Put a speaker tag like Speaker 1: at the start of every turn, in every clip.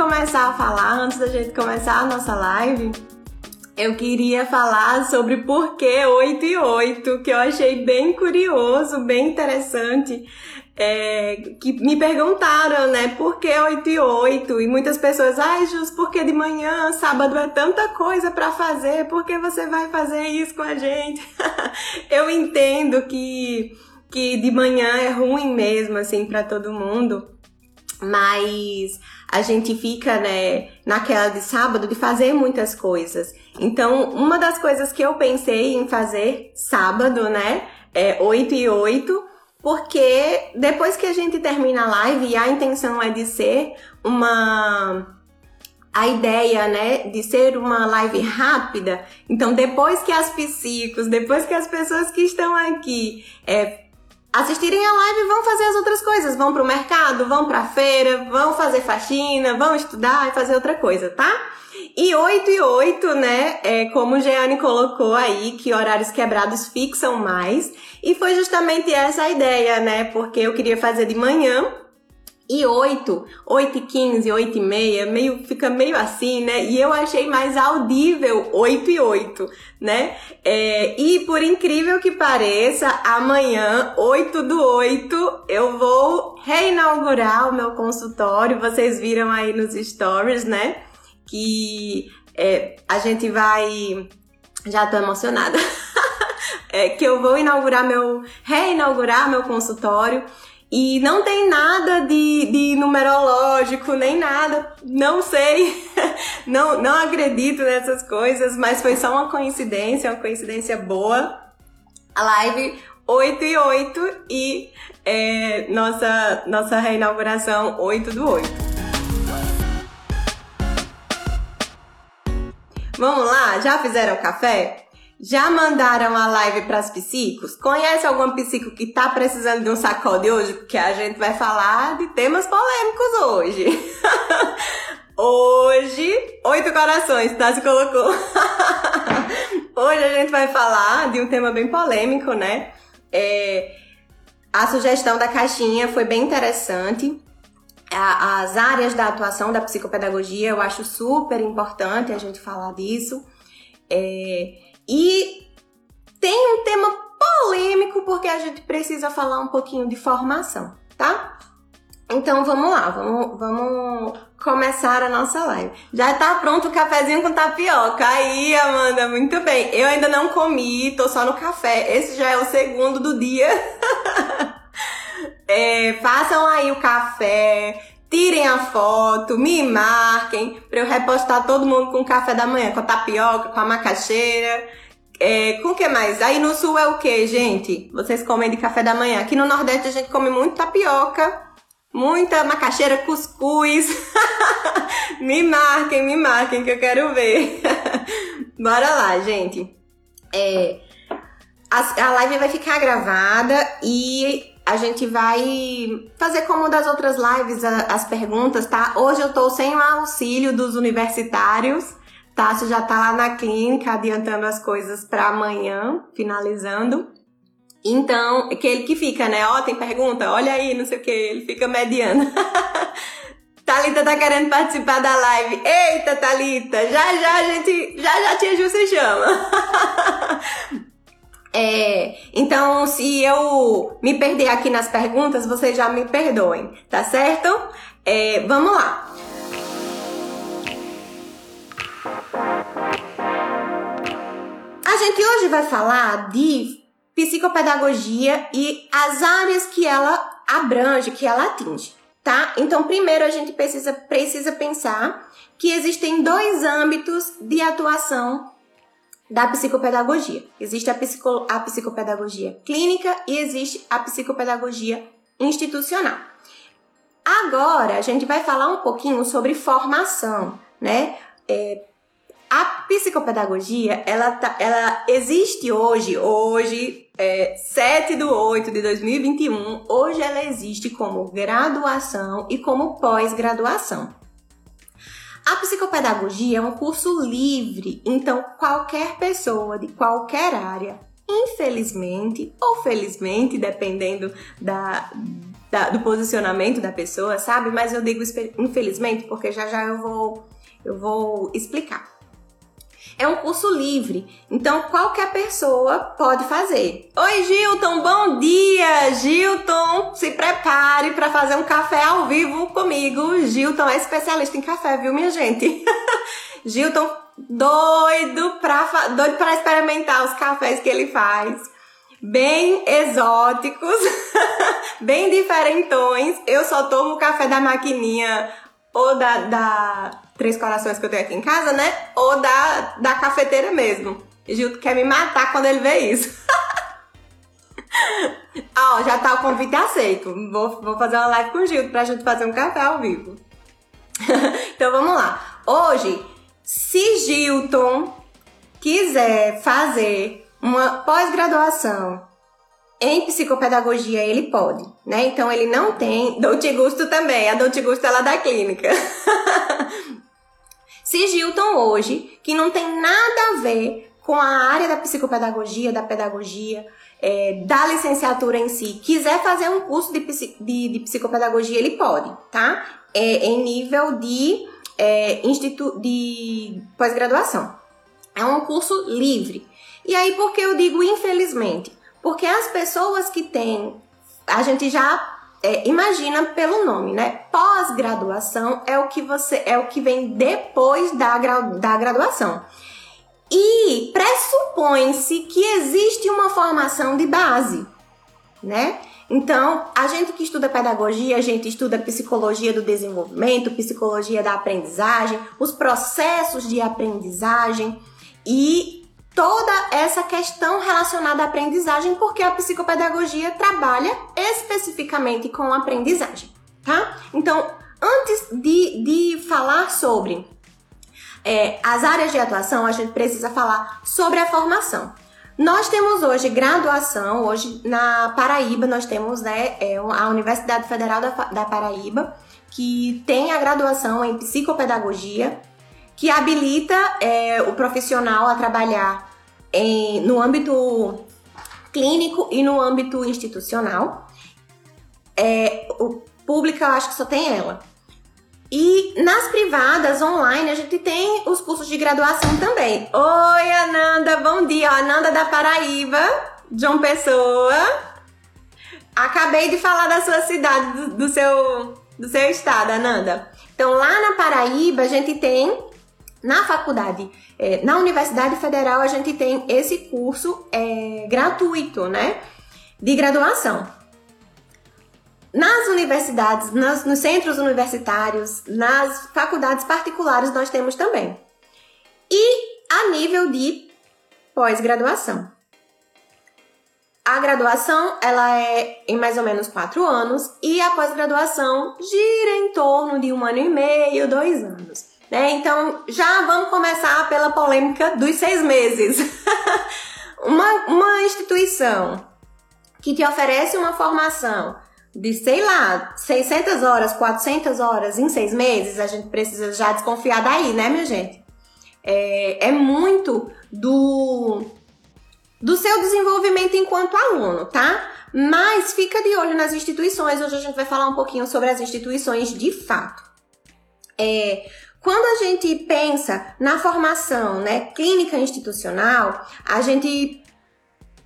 Speaker 1: começar a falar, antes da gente começar a nossa live, eu queria falar sobre por que 8 e 8, que eu achei bem curioso, bem interessante. É, que me perguntaram, né, por que 8 e 8? E muitas pessoas, ai, Jus, por que de manhã, sábado é tanta coisa para fazer, por que você vai fazer isso com a gente? eu entendo que, que de manhã é ruim mesmo, assim, para todo mundo, mas a gente fica, né, naquela de sábado de fazer muitas coisas. Então, uma das coisas que eu pensei em fazer sábado, né, é 8 e 8, porque depois que a gente termina a live e a intenção é de ser uma a ideia, né, de ser uma live rápida. Então, depois que as psicos, depois que as pessoas que estão aqui é, assistirem a live, vão fazer as outras coisas, vão pro mercado, vão pra feira, vão fazer faxina, vão estudar e fazer outra coisa, tá? E 8 e 8, né? É, como o Jeane colocou aí, que horários quebrados fixam mais. E foi justamente essa a ideia, né? Porque eu queria fazer de manhã. E 8, 8 e 15, 8 e meia, meio, fica meio assim, né? E eu achei mais audível 8 e 8, né? É, e por incrível que pareça, amanhã, 8 do 8, eu vou reinaugurar o meu consultório. Vocês viram aí nos stories, né? que é, a gente vai. Já tô emocionada. é, que eu vou inaugurar meu. reinaugurar meu consultório. E não tem nada de, de numerológico, nem nada, não sei, não, não acredito nessas coisas, mas foi só uma coincidência, uma coincidência boa. A live 8 e 8 e é, nossa, nossa reinauguração 8 do 8. Vamos lá? Já fizeram café? Já mandaram a live para as psicos? Conhece algum psico que tá precisando de um sacode hoje? Porque a gente vai falar de temas polêmicos hoje. hoje, oito corações, tá? Se colocou. hoje a gente vai falar de um tema bem polêmico, né? É, a sugestão da caixinha foi bem interessante as áreas da atuação da psicopedagogia, eu acho super importante a gente falar disso. É, e tem um tema polêmico porque a gente precisa falar um pouquinho de formação, tá? Então vamos lá, vamos, vamos começar a nossa live. Já tá pronto o cafezinho com tapioca. Aí, Amanda, muito bem. Eu ainda não comi, tô só no café. Esse já é o segundo do dia. É, façam aí o café, tirem a foto, me marquem para eu repostar todo mundo com café da manhã, com a tapioca, com a macaxeira. É, com o que mais? Aí no sul é o que, gente? Vocês comem de café da manhã. Aqui no Nordeste a gente come muito tapioca, muita macaxeira, cuscuz. me marquem, me marquem que eu quero ver. Bora lá, gente. É, a, a live vai ficar gravada e a gente vai fazer como das outras lives as perguntas, tá? Hoje eu tô sem o auxílio dos universitários. Tássio já tá lá na clínica adiantando as coisas para amanhã, finalizando. Então, que ele que fica, né? Ó, oh, tem pergunta, olha aí, não sei o que, ele fica mediando. Talita tá querendo participar da live. Eita, Talita, já já a gente, já já tia Ju se chama. É, então, se eu me perder aqui nas perguntas, vocês já me perdoem, tá certo? É, vamos lá. A gente hoje vai falar de psicopedagogia e as áreas que ela abrange, que ela atinge, tá? Então, primeiro a gente precisa, precisa pensar que existem dois âmbitos de atuação da psicopedagogia. Existe a, psico, a psicopedagogia clínica e existe a psicopedagogia institucional. Agora a gente vai falar um pouquinho sobre formação, né? É, a psicopedagogia, ela, tá, ela existe hoje, hoje, é, 7 de 8 de 2021, hoje ela existe como graduação e como pós-graduação. A psicopedagogia é um curso livre, então qualquer pessoa de qualquer área, infelizmente ou felizmente, dependendo da, da, do posicionamento da pessoa, sabe? Mas eu digo infelizmente porque já já eu vou, eu vou explicar. É um curso livre, então qualquer pessoa pode fazer. Oi, Gilton, bom dia! Gilton, se prepare para fazer um café ao vivo comigo. Gilton é especialista em café, viu, minha gente? Gilton, doido para doido para experimentar os cafés que ele faz bem exóticos, bem diferentões. Eu só tomo café da maquininha ou da, da Três Corações que eu tenho aqui em casa, né? Ou da, da cafeteira mesmo. Gilto quer me matar quando ele vê isso. Ó, já tá o convite aceito. Vou, vou fazer uma live com o Gilto pra gente fazer um café ao vivo. então vamos lá. Hoje, se Gilton quiser fazer uma pós-graduação em psicopedagogia ele pode, né? Então ele não tem Dolce Gusto também, a Dolce Gusto é lá da clínica. Se Gilton hoje, que não tem nada a ver com a área da psicopedagogia, da pedagogia, é, da licenciatura em si, quiser fazer um curso de, de, de psicopedagogia, ele pode, tá? É, em nível de, é, de pós-graduação. É um curso livre. E aí, por que eu digo infelizmente? Porque as pessoas que têm, a gente já é, imagina pelo nome, né? Pós-graduação é o que você é o que vem depois da, da graduação. E pressupõe-se que existe uma formação de base, né? Então, a gente que estuda pedagogia, a gente estuda psicologia do desenvolvimento, psicologia da aprendizagem, os processos de aprendizagem e toda essa questão relacionada à aprendizagem, porque a psicopedagogia trabalha especificamente com a aprendizagem, tá? Então, antes de, de falar sobre é, as áreas de atuação, a gente precisa falar sobre a formação. Nós temos hoje graduação, hoje na Paraíba nós temos né, é, a Universidade Federal da, da Paraíba, que tem a graduação em psicopedagogia, que habilita é, o profissional a trabalhar em, no âmbito clínico e no âmbito institucional. É, o público eu acho que só tem ela. E nas privadas, online, a gente tem os cursos de graduação também. Oi, Ananda, bom dia. Ananda da Paraíba, João Pessoa. Acabei de falar da sua cidade, do, do seu, do seu estado, Ananda. Então, lá na Paraíba, a gente tem na faculdade, é, na Universidade Federal, a gente tem esse curso é, gratuito, né? De graduação. Nas universidades, nas, nos centros universitários, nas faculdades particulares, nós temos também. E a nível de pós-graduação. A graduação ela é em mais ou menos quatro anos e a pós-graduação gira em torno de um ano e meio, dois anos. Né? Então, já vamos começar pela polêmica dos seis meses. uma, uma instituição que te oferece uma formação de, sei lá, 600 horas, 400 horas em seis meses, a gente precisa já desconfiar daí, né, minha gente? É, é muito do, do seu desenvolvimento enquanto aluno, tá? Mas fica de olho nas instituições, hoje a gente vai falar um pouquinho sobre as instituições de fato. É, quando a gente pensa na formação né, clínica institucional, a gente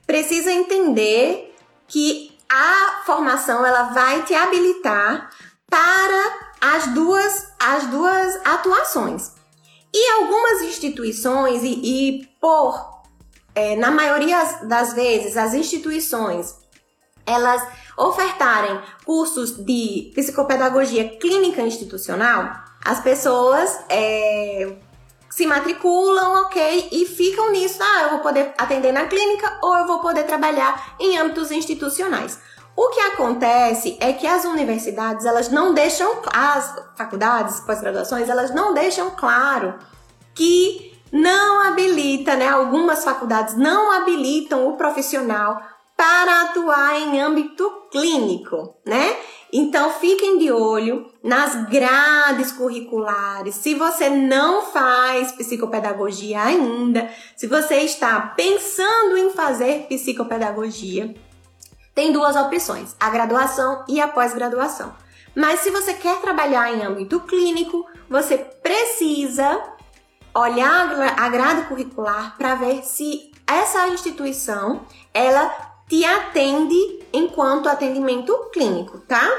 Speaker 1: precisa entender que a formação ela vai te habilitar para as duas, as duas atuações. E algumas instituições, e, e por, é, na maioria das vezes, as instituições elas ofertarem cursos de psicopedagogia clínica institucional, as pessoas é, se matriculam, ok, e ficam nisso. Ah, eu vou poder atender na clínica ou eu vou poder trabalhar em âmbitos institucionais. O que acontece é que as universidades, elas não deixam, as faculdades, pós-graduações, elas não deixam claro que não habilita, né? Algumas faculdades não habilitam o profissional para atuar em âmbito clínico, né? Então fiquem de olho nas grades curriculares. Se você não faz psicopedagogia ainda, se você está pensando em fazer psicopedagogia, tem duas opções: a graduação e a pós-graduação. Mas se você quer trabalhar em âmbito clínico, você precisa olhar a grade curricular para ver se essa instituição ela te atende enquanto atendimento clínico, tá?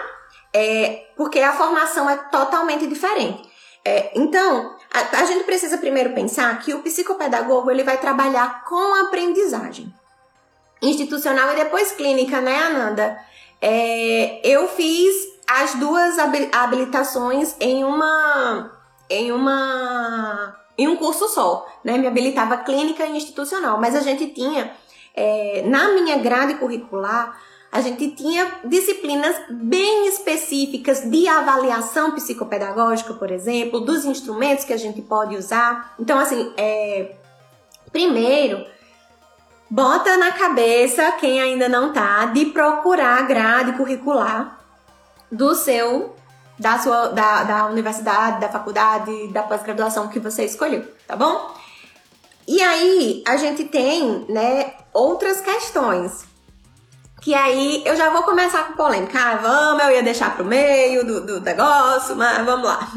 Speaker 1: É, porque a formação é totalmente diferente. É, então, a, a, gente precisa primeiro pensar que o psicopedagogo ele vai trabalhar com a aprendizagem institucional e depois clínica, né, Ananda? É, eu fiz as duas habilitações em uma em uma em um curso só, né? Me habilitava clínica e institucional, mas a gente tinha é, na minha grade curricular a gente tinha disciplinas bem específicas de avaliação psicopedagógica, por exemplo, dos instrumentos que a gente pode usar. Então, assim, é, primeiro, bota na cabeça, quem ainda não tá, de procurar a grade curricular do seu da sua da, da universidade, da faculdade, da pós-graduação que você escolheu, tá bom? E aí a gente tem, né, outras questões. Que aí eu já vou começar com polêmica. Ah, vamos, eu ia deixar pro meio do, do negócio, mas vamos lá.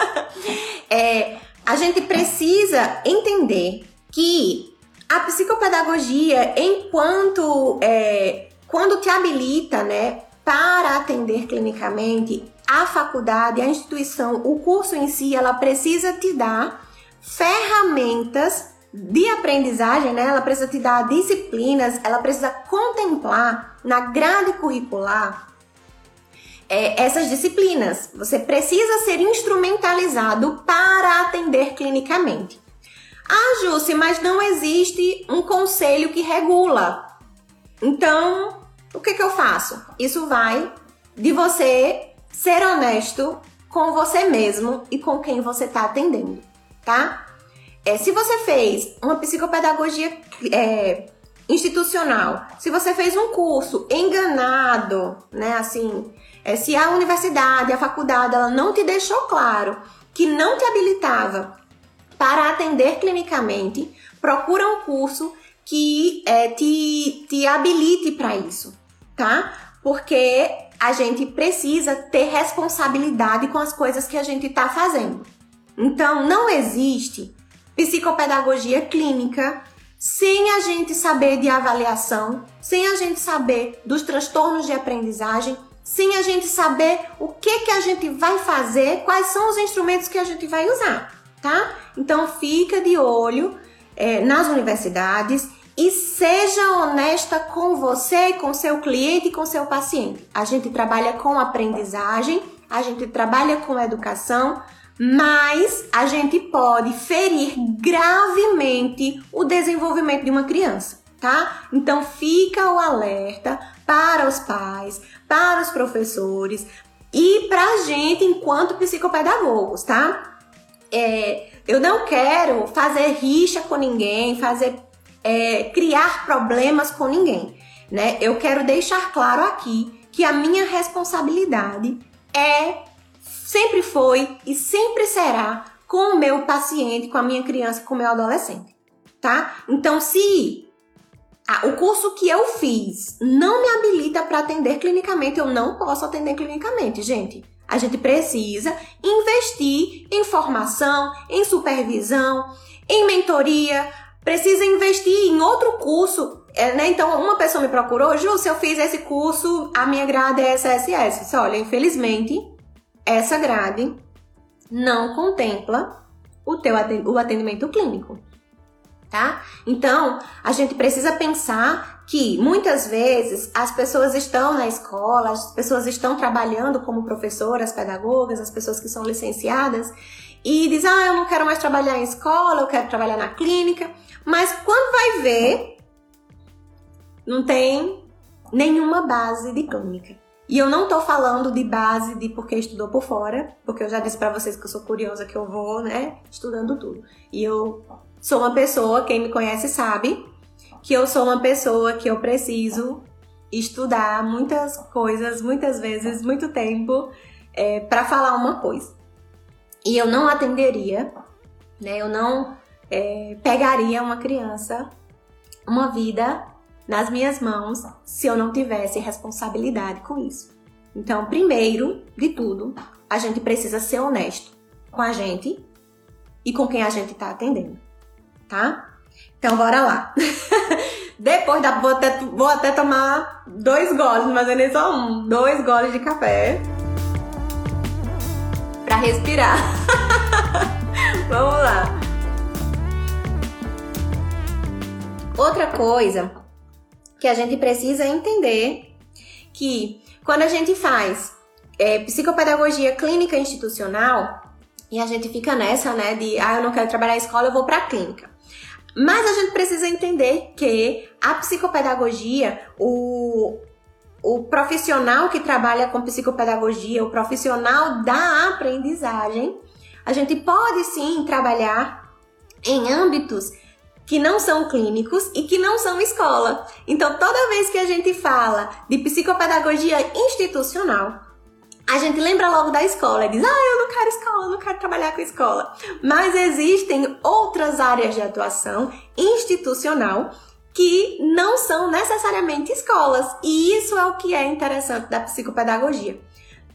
Speaker 1: é, a gente precisa entender que a psicopedagogia, enquanto é, quando te habilita, né, para atender clinicamente, a faculdade, a instituição, o curso em si, ela precisa te dar ferramentas de aprendizagem, né? Ela precisa te dar disciplinas, ela precisa contemplar na grade curricular é, essas disciplinas. Você precisa ser instrumentalizado para atender clinicamente. Ah, Jússi, mas não existe um conselho que regula. Então, o que, que eu faço? Isso vai de você ser honesto com você mesmo e com quem você está atendendo, tá? É, se você fez uma psicopedagogia é, institucional, se você fez um curso enganado, né, assim, é, se a universidade, a faculdade, ela não te deixou claro que não te habilitava para atender clinicamente, procura um curso que é, te, te habilite para isso, tá? Porque a gente precisa ter responsabilidade com as coisas que a gente está fazendo. Então, não existe psicopedagogia clínica sem a gente saber de avaliação, sem a gente saber dos transtornos de aprendizagem, sem a gente saber o que que a gente vai fazer, quais são os instrumentos que a gente vai usar, tá? Então fica de olho é, nas universidades e seja honesta com você, com seu cliente e com seu paciente. A gente trabalha com aprendizagem, a gente trabalha com educação, mas a gente pode ferir gravemente o desenvolvimento de uma criança, tá? Então fica o alerta para os pais, para os professores e para a gente enquanto psicopedagogos, tá? É, eu não quero fazer rixa com ninguém, fazer é, criar problemas com ninguém, né? Eu quero deixar claro aqui que a minha responsabilidade é, sempre foi e sempre será com o meu paciente, com a minha criança, com o meu adolescente, tá? Então, se o curso que eu fiz não me habilita para atender clinicamente, eu não posso atender clinicamente, gente. A gente precisa investir em formação, em supervisão, em mentoria, precisa investir em outro curso. É, né? Então, uma pessoa me procurou, Ju, se eu fiz esse curso, a minha grade é SSS. Olha, infelizmente, essa grade não contempla o teu o atendimento clínico, tá? Então, a gente precisa pensar que muitas vezes as pessoas estão na escola, as pessoas estão trabalhando como professoras, pedagogas, as pessoas que são licenciadas e dizem, ah, eu não quero mais trabalhar em escola, eu quero trabalhar na clínica. Mas quando vai ver, não tem nenhuma base de clínica. E eu não tô falando de base de porque estudou por fora, porque eu já disse para vocês que eu sou curiosa, que eu vou, né, estudando tudo. E eu sou uma pessoa, quem me conhece sabe, que eu sou uma pessoa que eu preciso estudar muitas coisas, muitas vezes, muito tempo, é, para falar uma coisa. E eu não atenderia, né, eu não é, pegaria uma criança, uma vida nas minhas mãos se eu não tivesse responsabilidade com isso. Então, primeiro de tudo, a gente precisa ser honesto com a gente e com quem a gente está atendendo, tá? Então, bora lá. Depois da. Vou até, vou até tomar dois goles, mas é nem só um. Dois goles de café. Pra respirar. Vamos lá. Outra coisa que a gente precisa entender que quando a gente faz é, psicopedagogia clínica institucional e a gente fica nessa, né, de ah, eu não quero trabalhar na escola, eu vou para clínica. Mas a gente precisa entender que a psicopedagogia, o, o profissional que trabalha com psicopedagogia, o profissional da aprendizagem, a gente pode sim trabalhar em âmbitos que não são clínicos e que não são escola. Então, toda vez que a gente fala de psicopedagogia institucional, a gente lembra logo da escola e diz: Ah, eu não quero escola, eu não quero trabalhar com escola. Mas existem outras áreas de atuação institucional que não são necessariamente escolas. E isso é o que é interessante da psicopedagogia.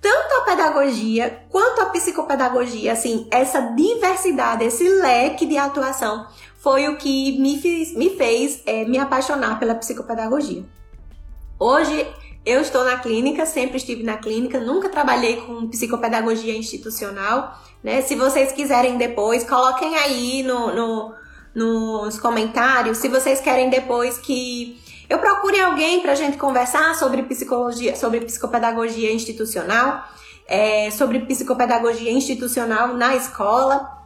Speaker 1: Tanto a pedagogia quanto a psicopedagogia, assim, essa diversidade, esse leque de atuação foi o que me fez, me, fez é, me apaixonar pela psicopedagogia. Hoje eu estou na clínica, sempre estive na clínica, nunca trabalhei com psicopedagogia institucional. Né? Se vocês quiserem depois, coloquem aí no, no, nos comentários se vocês querem depois que eu procure alguém para a gente conversar sobre psicologia, sobre psicopedagogia institucional, é, sobre psicopedagogia institucional na escola,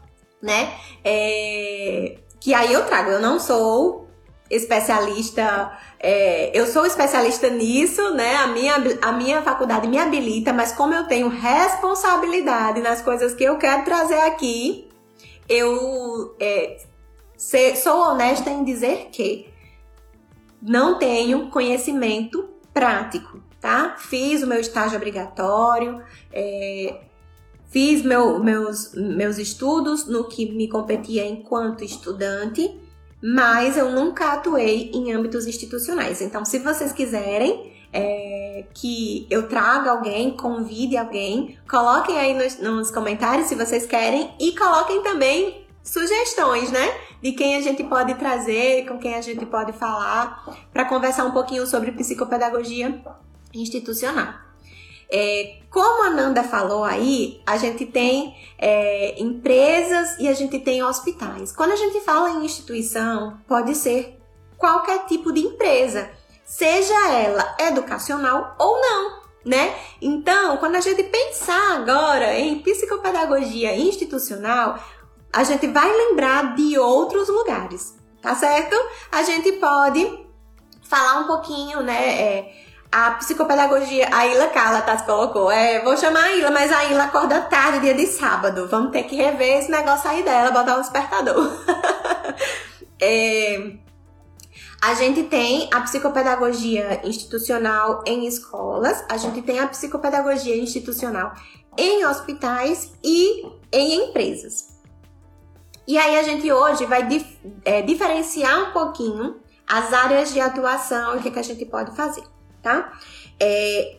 Speaker 1: né? É, que aí eu trago. Eu não sou especialista é, eu sou especialista nisso, né? A minha, a minha faculdade me habilita, mas como eu tenho responsabilidade nas coisas que eu quero trazer aqui, eu é, ser, sou honesta em dizer que não tenho conhecimento prático, tá? Fiz o meu estágio obrigatório, é, fiz meu, meus, meus estudos no que me competia enquanto estudante mas eu nunca atuei em âmbitos institucionais. Então, se vocês quiserem é, que eu traga alguém, convide alguém, coloquem aí nos, nos comentários se vocês querem e coloquem também sugestões, né? De quem a gente pode trazer, com quem a gente pode falar, para conversar um pouquinho sobre psicopedagogia institucional. É, como a Nanda falou aí, a gente tem é, empresas e a gente tem hospitais. Quando a gente fala em instituição, pode ser qualquer tipo de empresa, seja ela educacional ou não, né? Então, quando a gente pensar agora em psicopedagogia institucional, a gente vai lembrar de outros lugares, tá certo? A gente pode falar um pouquinho, né? É, a psicopedagogia, a Ilha Calatas colocou. É, vou chamar a Ilha, mas a Ilha acorda tarde, dia de sábado. Vamos ter que rever esse negócio aí dela, botar um despertador. é, a gente tem a psicopedagogia institucional em escolas, a gente tem a psicopedagogia institucional em hospitais e em empresas. E aí a gente hoje vai dif é, diferenciar um pouquinho as áreas de atuação e o que, que a gente pode fazer tá? É,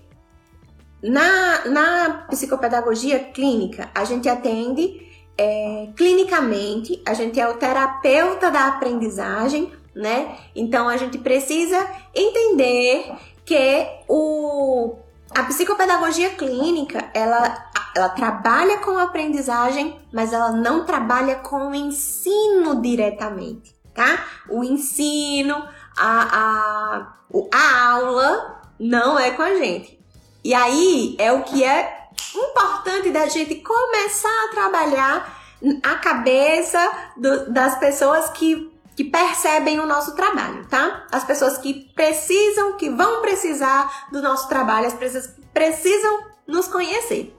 Speaker 1: na, na psicopedagogia clínica, a gente atende é, clinicamente, a gente é o terapeuta da aprendizagem, né? Então a gente precisa entender que o, a psicopedagogia clínica ela, ela trabalha com a aprendizagem, mas ela não trabalha com o ensino diretamente, tá? O ensino, a, a, a aula não é com a gente. E aí é o que é importante da gente começar a trabalhar a cabeça do, das pessoas que, que percebem o nosso trabalho, tá? As pessoas que precisam, que vão precisar do nosso trabalho, as pessoas que precisam nos conhecer.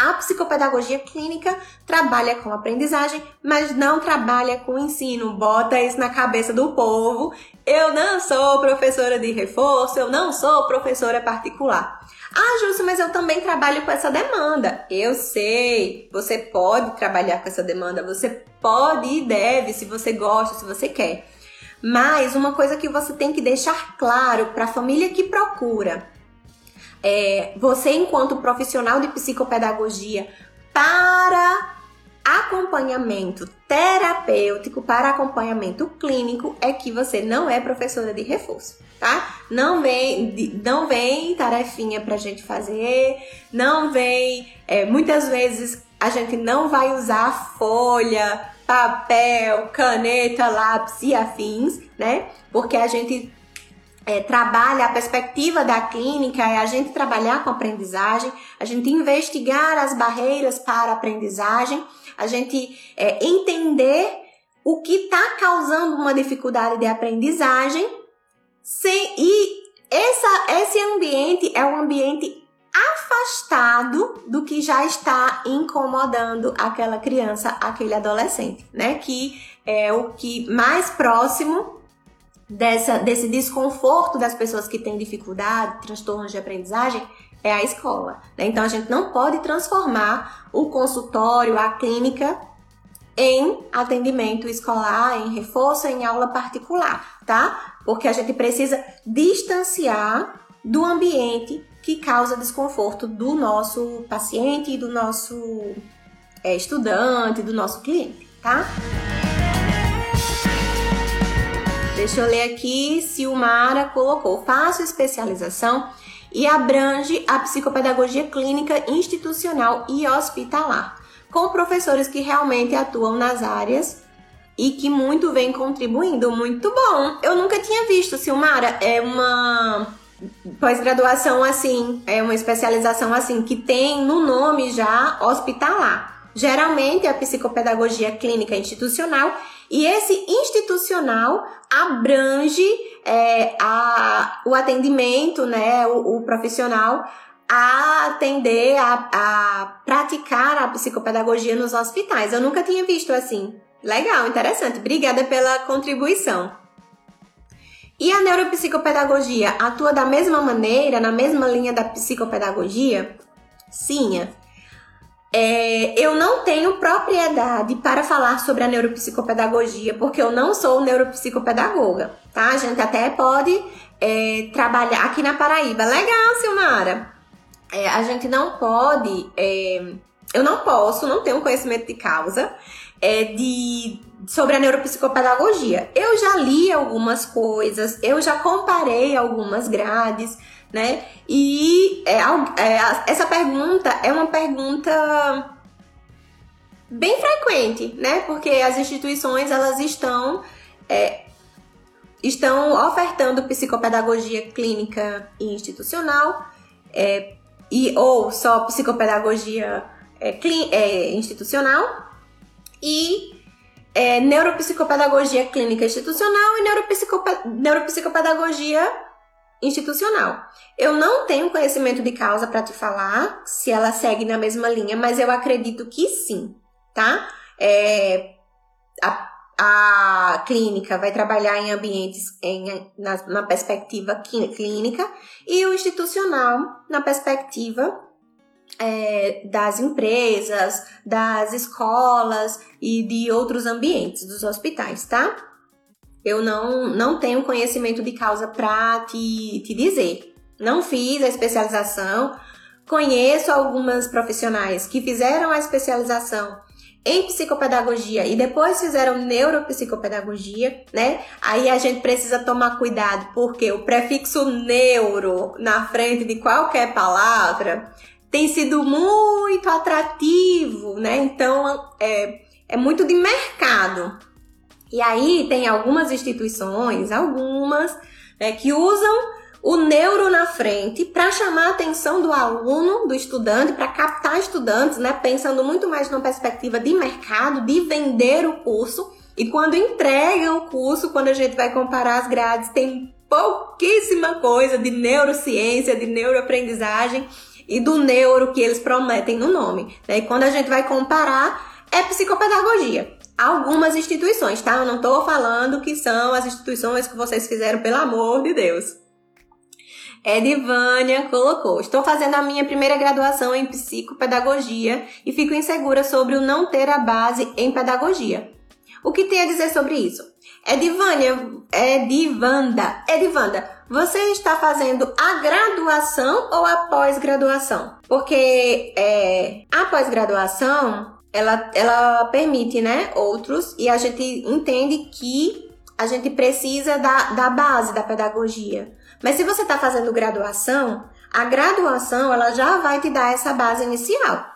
Speaker 1: A psicopedagogia clínica trabalha com aprendizagem, mas não trabalha com ensino. Bota isso na cabeça do povo. Eu não sou professora de reforço, eu não sou professora particular. Ah, Júlio, mas eu também trabalho com essa demanda. Eu sei, você pode trabalhar com essa demanda, você pode e deve, se você gosta, se você quer. Mas uma coisa que você tem que deixar claro para a família que procura, é, você enquanto profissional de psicopedagogia para acompanhamento terapêutico, para acompanhamento clínico, é que você não é professora de reforço, tá? Não vem, não vem tarefinha pra gente fazer, não vem. É, muitas vezes a gente não vai usar folha, papel, caneta, lápis e afins, né? Porque a gente é, trabalha a perspectiva da clínica é a gente trabalhar com aprendizagem, a gente investigar as barreiras para a aprendizagem, a gente é, entender o que está causando uma dificuldade de aprendizagem sem, e essa, esse ambiente é um ambiente afastado do que já está incomodando aquela criança, aquele adolescente, né? Que é o que mais próximo dessa, desse desconforto das pessoas que têm dificuldade, transtornos de aprendizagem, é a escola. Né? Então a gente não pode transformar o consultório, a clínica, em atendimento escolar, em reforço, em aula particular, tá? Porque a gente precisa distanciar do ambiente que causa desconforto do nosso paciente, do nosso é, estudante, do nosso cliente, tá? Deixa eu ler aqui. Silmara colocou: faço especialização e abrange a psicopedagogia clínica institucional e hospitalar, com professores que realmente atuam nas áreas e que muito vem contribuindo. Muito bom! Eu nunca tinha visto, Silmara, é uma pós-graduação assim, é uma especialização assim, que tem no nome já hospitalar. Geralmente a psicopedagogia clínica institucional e esse institucional abrange é, a, o atendimento, né, o, o profissional a atender, a, a, praticar a psicopedagogia nos hospitais. Eu nunca tinha visto assim. Legal, interessante. Obrigada pela contribuição. E a neuropsicopedagogia atua da mesma maneira, na mesma linha da psicopedagogia? Sim. É, eu não tenho propriedade para falar sobre a neuropsicopedagogia, porque eu não sou neuropsicopedagoga, tá? A gente até pode é, trabalhar aqui na Paraíba. Legal, Silmara! É, a gente não pode, é, eu não posso, não tenho conhecimento de causa é, de, sobre a neuropsicopedagogia. Eu já li algumas coisas, eu já comparei algumas grades, né? E é, é, essa pergunta é uma pergunta bem frequente, né? Porque as instituições elas estão é, estão ofertando psicopedagogia clínica e institucional é, e ou só psicopedagogia é, é, institucional e é, neuropsicopedagogia clínica institucional e neuropsicopedagogia institucional. Eu não tenho conhecimento de causa para te falar se ela segue na mesma linha, mas eu acredito que sim, tá? É, a, a clínica vai trabalhar em ambientes em, na, na perspectiva clínica e o institucional na perspectiva é, das empresas, das escolas e de outros ambientes dos hospitais, tá? Eu não, não tenho conhecimento de causa para te, te dizer. Não fiz a especialização, conheço algumas profissionais que fizeram a especialização em psicopedagogia e depois fizeram neuropsicopedagogia, né? Aí a gente precisa tomar cuidado porque o prefixo neuro na frente de qualquer palavra tem sido muito atrativo, né? Então é, é muito de mercado. E aí tem algumas instituições, algumas, né, que usam o neuro na frente para chamar a atenção do aluno, do estudante, para captar estudantes, né, pensando muito mais numa perspectiva de mercado, de vender o curso. E quando entregam o curso, quando a gente vai comparar as grades, tem pouquíssima coisa de neurociência, de neuroaprendizagem e do neuro que eles prometem no nome. Né? E quando a gente vai comparar, é psicopedagogia algumas instituições, tá? Eu não tô falando que são as instituições que vocês fizeram, pelo amor de Deus. Edivânia colocou: Estou fazendo a minha primeira graduação em psicopedagogia e fico insegura sobre o não ter a base em pedagogia. O que tem a dizer sobre isso? Edivânia, Edivanda, Edivanda, você está fazendo a graduação ou a pós-graduação? Porque é, a pós-graduação, ela, ela permite, né, outros, e a gente entende que a gente precisa da, da base da pedagogia. Mas se você está fazendo graduação, a graduação, ela já vai te dar essa base inicial.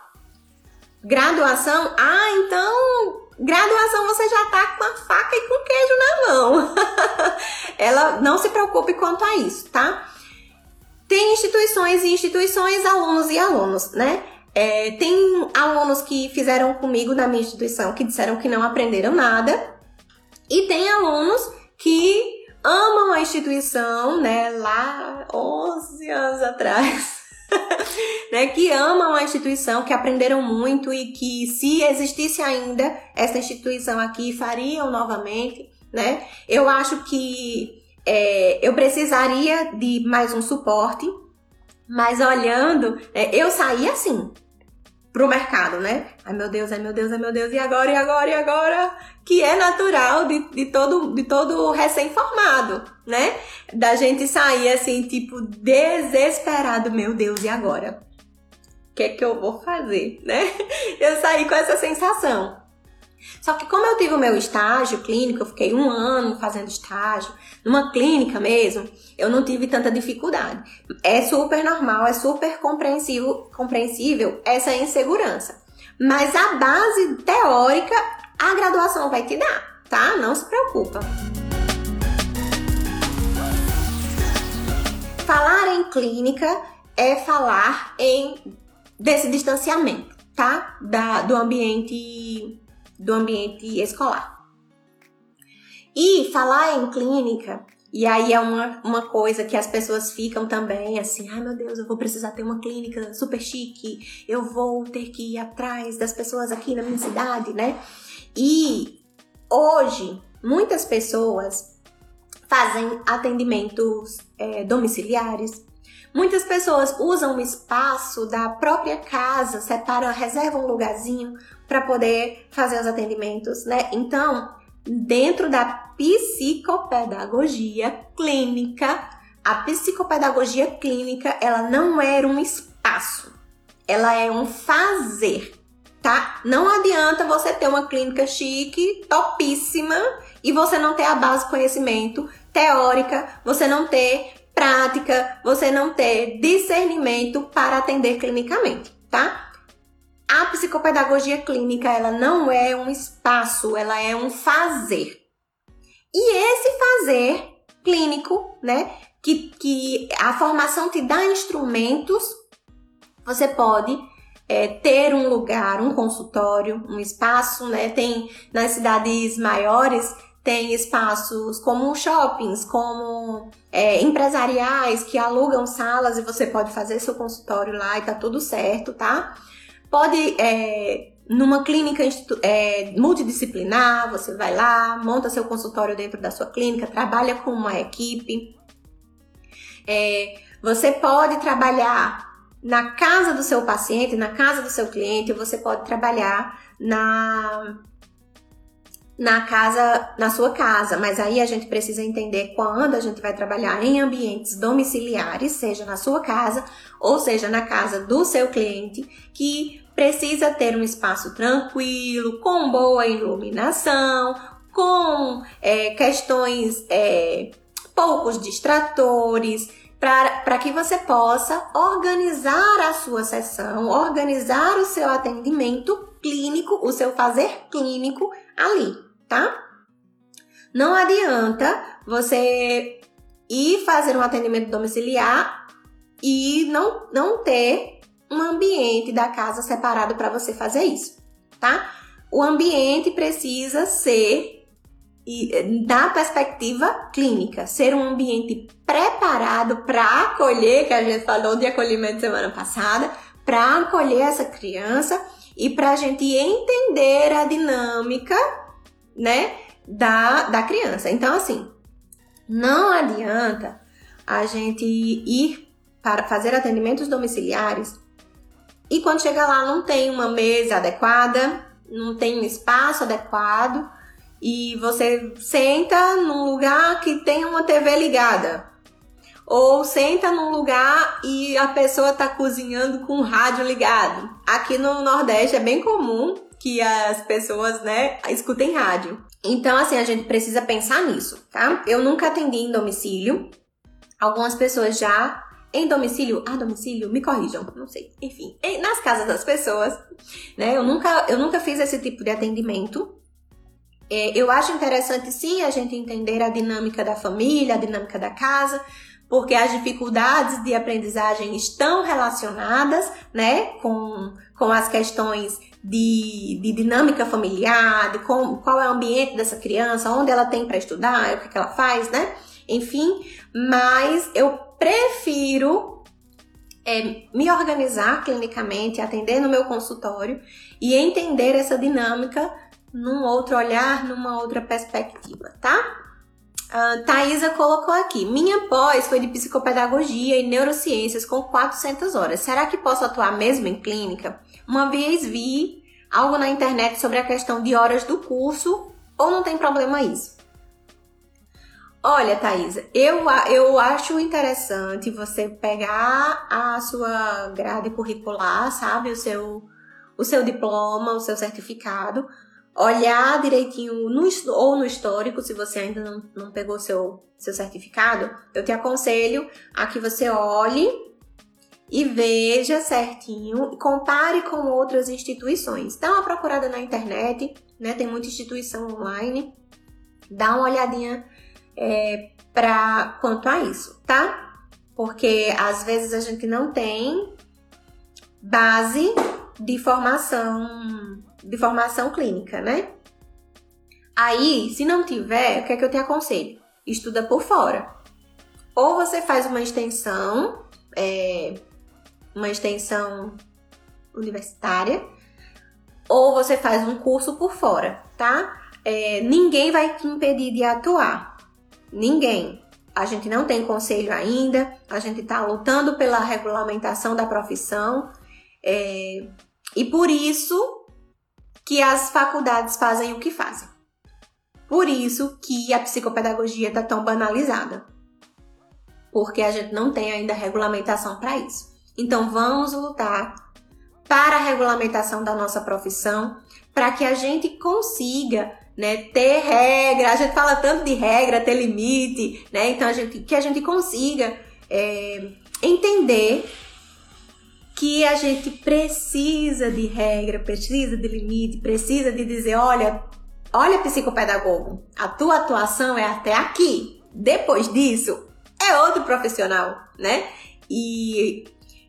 Speaker 1: Graduação, ah, então graduação você já tá com a faca e com queijo na mão. Ela não se preocupe quanto a isso, tá? Tem instituições e instituições, alunos e alunos, né? É, tem alunos que fizeram comigo na minha instituição que disseram que não aprenderam nada, e tem alunos que amam a instituição, né? Lá 11 anos atrás. né, que amam a instituição, que aprenderam muito e que se existisse ainda essa instituição aqui, fariam novamente, né? Eu acho que é, eu precisaria de mais um suporte, mas olhando, é, eu saí assim, pro mercado, né? Ai meu Deus, ai meu Deus, ai meu Deus, e agora, e agora, e agora? Que é natural de, de todo, de todo recém-formado, né? Da gente sair assim, tipo, desesperado, meu Deus, e agora? O que é que eu vou fazer, né? Eu saí com essa sensação. Só que como eu tive o meu estágio clínico, eu fiquei um ano fazendo estágio, numa clínica mesmo, eu não tive tanta dificuldade. É super normal, é super compreensível, compreensível essa insegurança. Mas a base teórica, a graduação vai te dar, tá? Não se preocupa. Falar em clínica é falar em desse distanciamento, tá? Da, do ambiente do ambiente escolar. E falar em clínica, e aí é uma, uma coisa que as pessoas ficam também assim, ai meu Deus, eu vou precisar ter uma clínica super chique, eu vou ter que ir atrás das pessoas aqui na minha cidade, né? E hoje, muitas pessoas fazem atendimentos é, domiciliares. Muitas pessoas usam o espaço da própria casa, separam, reservam um lugarzinho para poder fazer os atendimentos, né? Então, dentro da psicopedagogia clínica, a psicopedagogia clínica, ela não é um espaço, ela é um fazer, tá? Não adianta você ter uma clínica chique, topíssima, e você não ter a base de conhecimento teórica, você não ter prática, você não ter discernimento para atender clinicamente, tá? A psicopedagogia clínica, ela não é um espaço, ela é um fazer. E esse fazer clínico, né, que, que a formação te dá instrumentos, você pode é, ter um lugar, um consultório, um espaço, né? Tem nas cidades maiores tem espaços como shoppings, como é, empresariais que alugam salas e você pode fazer seu consultório lá e tá tudo certo, tá? Pode, é, numa clínica é, multidisciplinar, você vai lá, monta seu consultório dentro da sua clínica, trabalha com uma equipe. É, você pode trabalhar na casa do seu paciente, na casa do seu cliente, você pode trabalhar na na casa, na sua casa, mas aí a gente precisa entender quando a gente vai trabalhar em ambientes domiciliares, seja na sua casa ou seja na casa do seu cliente, que precisa ter um espaço tranquilo, com boa iluminação, com é, questões é, poucos distratores, para que você possa organizar a sua sessão, organizar o seu atendimento clínico, o seu fazer clínico ali tá? Não adianta você ir fazer um atendimento domiciliar e não, não ter um ambiente da casa separado para você fazer isso, tá? O ambiente precisa ser da perspectiva clínica, ser um ambiente preparado para acolher, que a gente falou de acolhimento semana passada, para acolher essa criança e para a gente entender a dinâmica né, da, da criança. Então, assim, não adianta a gente ir para fazer atendimentos domiciliares e quando chega lá não tem uma mesa adequada, não tem um espaço adequado e você senta num lugar que tem uma TV ligada. Ou senta num lugar e a pessoa está cozinhando com o rádio ligado. Aqui no Nordeste é bem comum que as pessoas, né, escutem rádio. Então, assim, a gente precisa pensar nisso, tá? Eu nunca atendi em domicílio. Algumas pessoas já em domicílio, ah, domicílio, me corrijam, não sei. Enfim, nas casas das pessoas, né? Eu nunca, eu nunca fiz esse tipo de atendimento. É, eu acho interessante sim a gente entender a dinâmica da família, a dinâmica da casa, porque as dificuldades de aprendizagem estão relacionadas, né, com, com as questões de, de dinâmica familiar, de qual é o ambiente dessa criança, onde ela tem para estudar, o que, que ela faz, né? Enfim, mas eu prefiro é, me organizar clinicamente, atender no meu consultório e entender essa dinâmica num outro olhar, numa outra perspectiva, tá? A Thaisa colocou aqui: minha pós foi de psicopedagogia e neurociências com 400 horas. Será que posso atuar mesmo em clínica? Uma vez vi algo na internet sobre a questão de horas do curso, ou não tem problema isso? Olha, Thaisa, eu, eu acho interessante você pegar a sua grade curricular, sabe? O seu, o seu diploma, o seu certificado, olhar direitinho no, ou no histórico, se você ainda não, não pegou seu, seu certificado, eu te aconselho a que você olhe e veja certinho compare com outras instituições. Dá uma procurada na internet, né? Tem muita instituição online. Dá uma olhadinha é, para quanto a isso, tá? Porque às vezes a gente não tem base de formação de formação clínica, né? Aí, se não tiver, o que é que eu te aconselho? Estuda por fora. Ou você faz uma extensão, é, uma extensão universitária, ou você faz um curso por fora, tá? É, ninguém vai te impedir de atuar. Ninguém. A gente não tem conselho ainda, a gente está lutando pela regulamentação da profissão. É, e por isso que as faculdades fazem o que fazem. Por isso que a psicopedagogia está tão banalizada. Porque a gente não tem ainda regulamentação para isso. Então vamos lutar para a regulamentação da nossa profissão, para que a gente consiga né, ter regra. A gente fala tanto de regra, ter limite, né? Então a gente, que a gente consiga é, entender que a gente precisa de regra, precisa de limite, precisa de dizer, olha, olha psicopedagogo, a tua atuação é até aqui. Depois disso, é outro profissional, né? E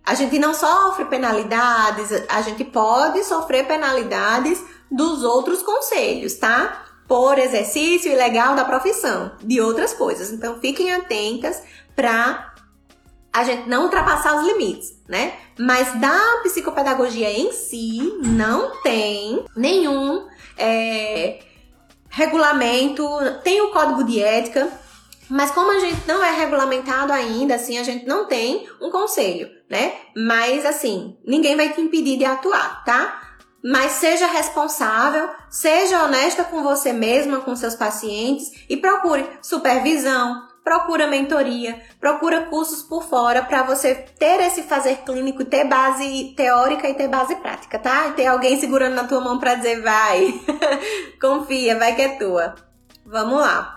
Speaker 1: a gente não sofre penalidades, a gente pode sofrer penalidades dos outros conselhos, tá? Por exercício ilegal da profissão, de outras coisas. Então fiquem atentas para a gente não ultrapassar os limites, né? Mas da psicopedagogia em si, não tem nenhum é, regulamento, tem o código de ética, mas como a gente não é regulamentado ainda, assim, a gente não tem um conselho, né? Mas assim, ninguém vai te impedir de atuar, tá? Mas seja responsável, seja honesta com você mesma, com seus pacientes e procure supervisão, procura mentoria, procura cursos por fora para você ter esse fazer clínico, ter base teórica e ter base prática, tá? E ter alguém segurando na tua mão para dizer vai, confia, vai que é tua. Vamos lá.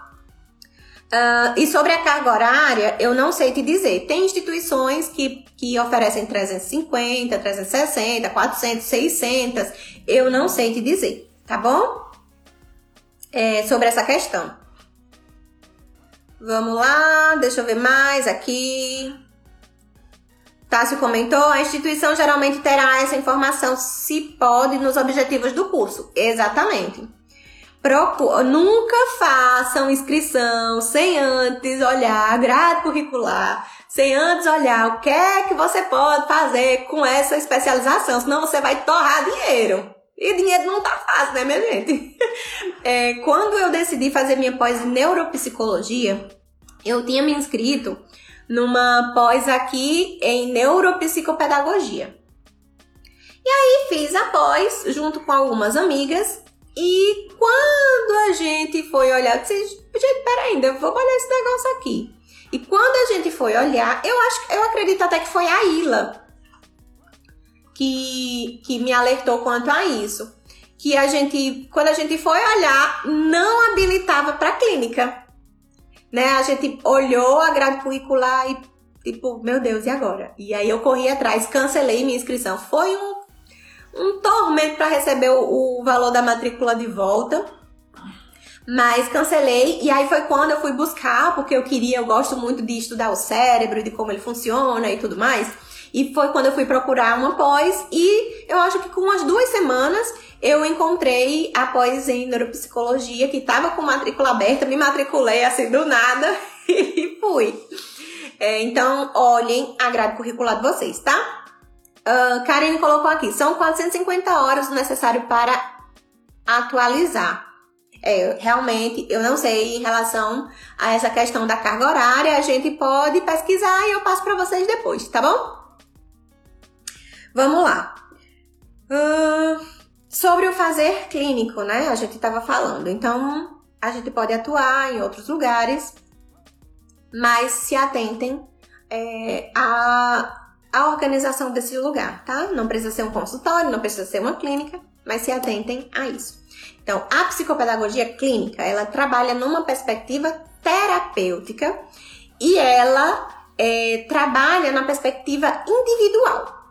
Speaker 1: Uh, e sobre a carga horária, eu não sei te dizer. Tem instituições que, que oferecem 350, 360, 400, 600. Eu não sei te dizer, tá bom? É, sobre essa questão. Vamos lá, deixa eu ver mais aqui. Tássio comentou: a instituição geralmente terá essa informação, se pode, nos objetivos do curso. Exatamente. Nunca façam inscrição sem antes olhar a grade curricular, sem antes olhar o que é que você pode fazer com essa especialização, senão você vai torrar dinheiro. E dinheiro não tá fácil, né, minha gente? É, quando eu decidi fazer minha pós em neuropsicologia, eu tinha me inscrito numa pós aqui em neuropsicopedagogia. E aí fiz a pós junto com algumas amigas E quando a gente foi olhar, disse, gente, peraí, ainda vou olhar esse negócio aqui. E quando a gente foi olhar, eu acho, eu acredito até que foi a Ila que, que me alertou quanto a isso. Que a gente, quando a gente foi olhar, não habilitava para clínica. Né? A gente olhou a grade curricular e tipo, meu Deus, e agora? E aí eu corri atrás, cancelei minha inscrição. Foi um, um tormento para receber o, o valor da matrícula de volta. Mas cancelei, e aí foi quando eu fui buscar, porque eu queria, eu gosto muito de estudar o cérebro, de como ele funciona e tudo mais. E foi quando eu fui procurar uma pós, e eu acho que com umas duas semanas eu encontrei a pós em neuropsicologia, que estava com matrícula aberta, me matriculei assim do nada e fui. É, então, olhem a grade curricular de vocês, tá? Uh, Karen colocou aqui, são 450 horas necessário para atualizar. É, realmente, eu não sei em relação a essa questão da carga horária, a gente pode pesquisar e eu passo para vocês depois, tá bom? Vamos lá. Uh, sobre o fazer clínico, né? A gente estava falando. Então, a gente pode atuar em outros lugares, mas se atentem é, a a organização desse lugar, tá? Não precisa ser um consultório, não precisa ser uma clínica, mas se atentem a isso. Então, a psicopedagogia clínica, ela trabalha numa perspectiva terapêutica e ela é, trabalha na perspectiva individual,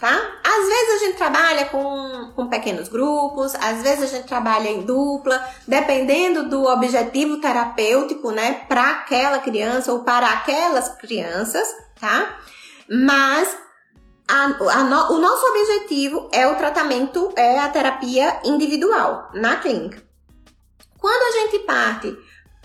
Speaker 1: tá? Às vezes a gente trabalha com, com pequenos grupos, às vezes a gente trabalha em dupla, dependendo do objetivo terapêutico, né, para aquela criança ou para aquelas crianças, tá? Mas a, a no, o nosso objetivo é o tratamento, é a terapia individual na clínica. Quando a gente parte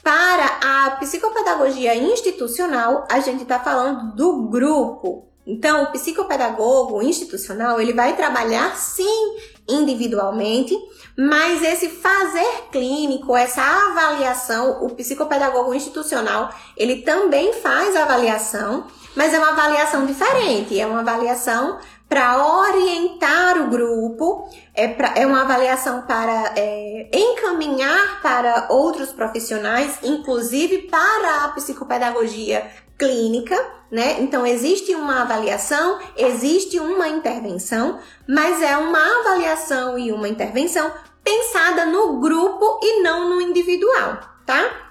Speaker 1: para a psicopedagogia institucional, a gente está falando do grupo. Então, o psicopedagogo institucional, ele vai trabalhar sim individualmente, mas esse fazer clínico, essa avaliação, o psicopedagogo institucional, ele também faz avaliação mas é uma avaliação diferente, é uma avaliação para orientar o grupo, é, pra, é uma avaliação para é, encaminhar para outros profissionais, inclusive para a psicopedagogia clínica, né? Então existe uma avaliação, existe uma intervenção, mas é uma avaliação e uma intervenção pensada no grupo e não no individual, tá?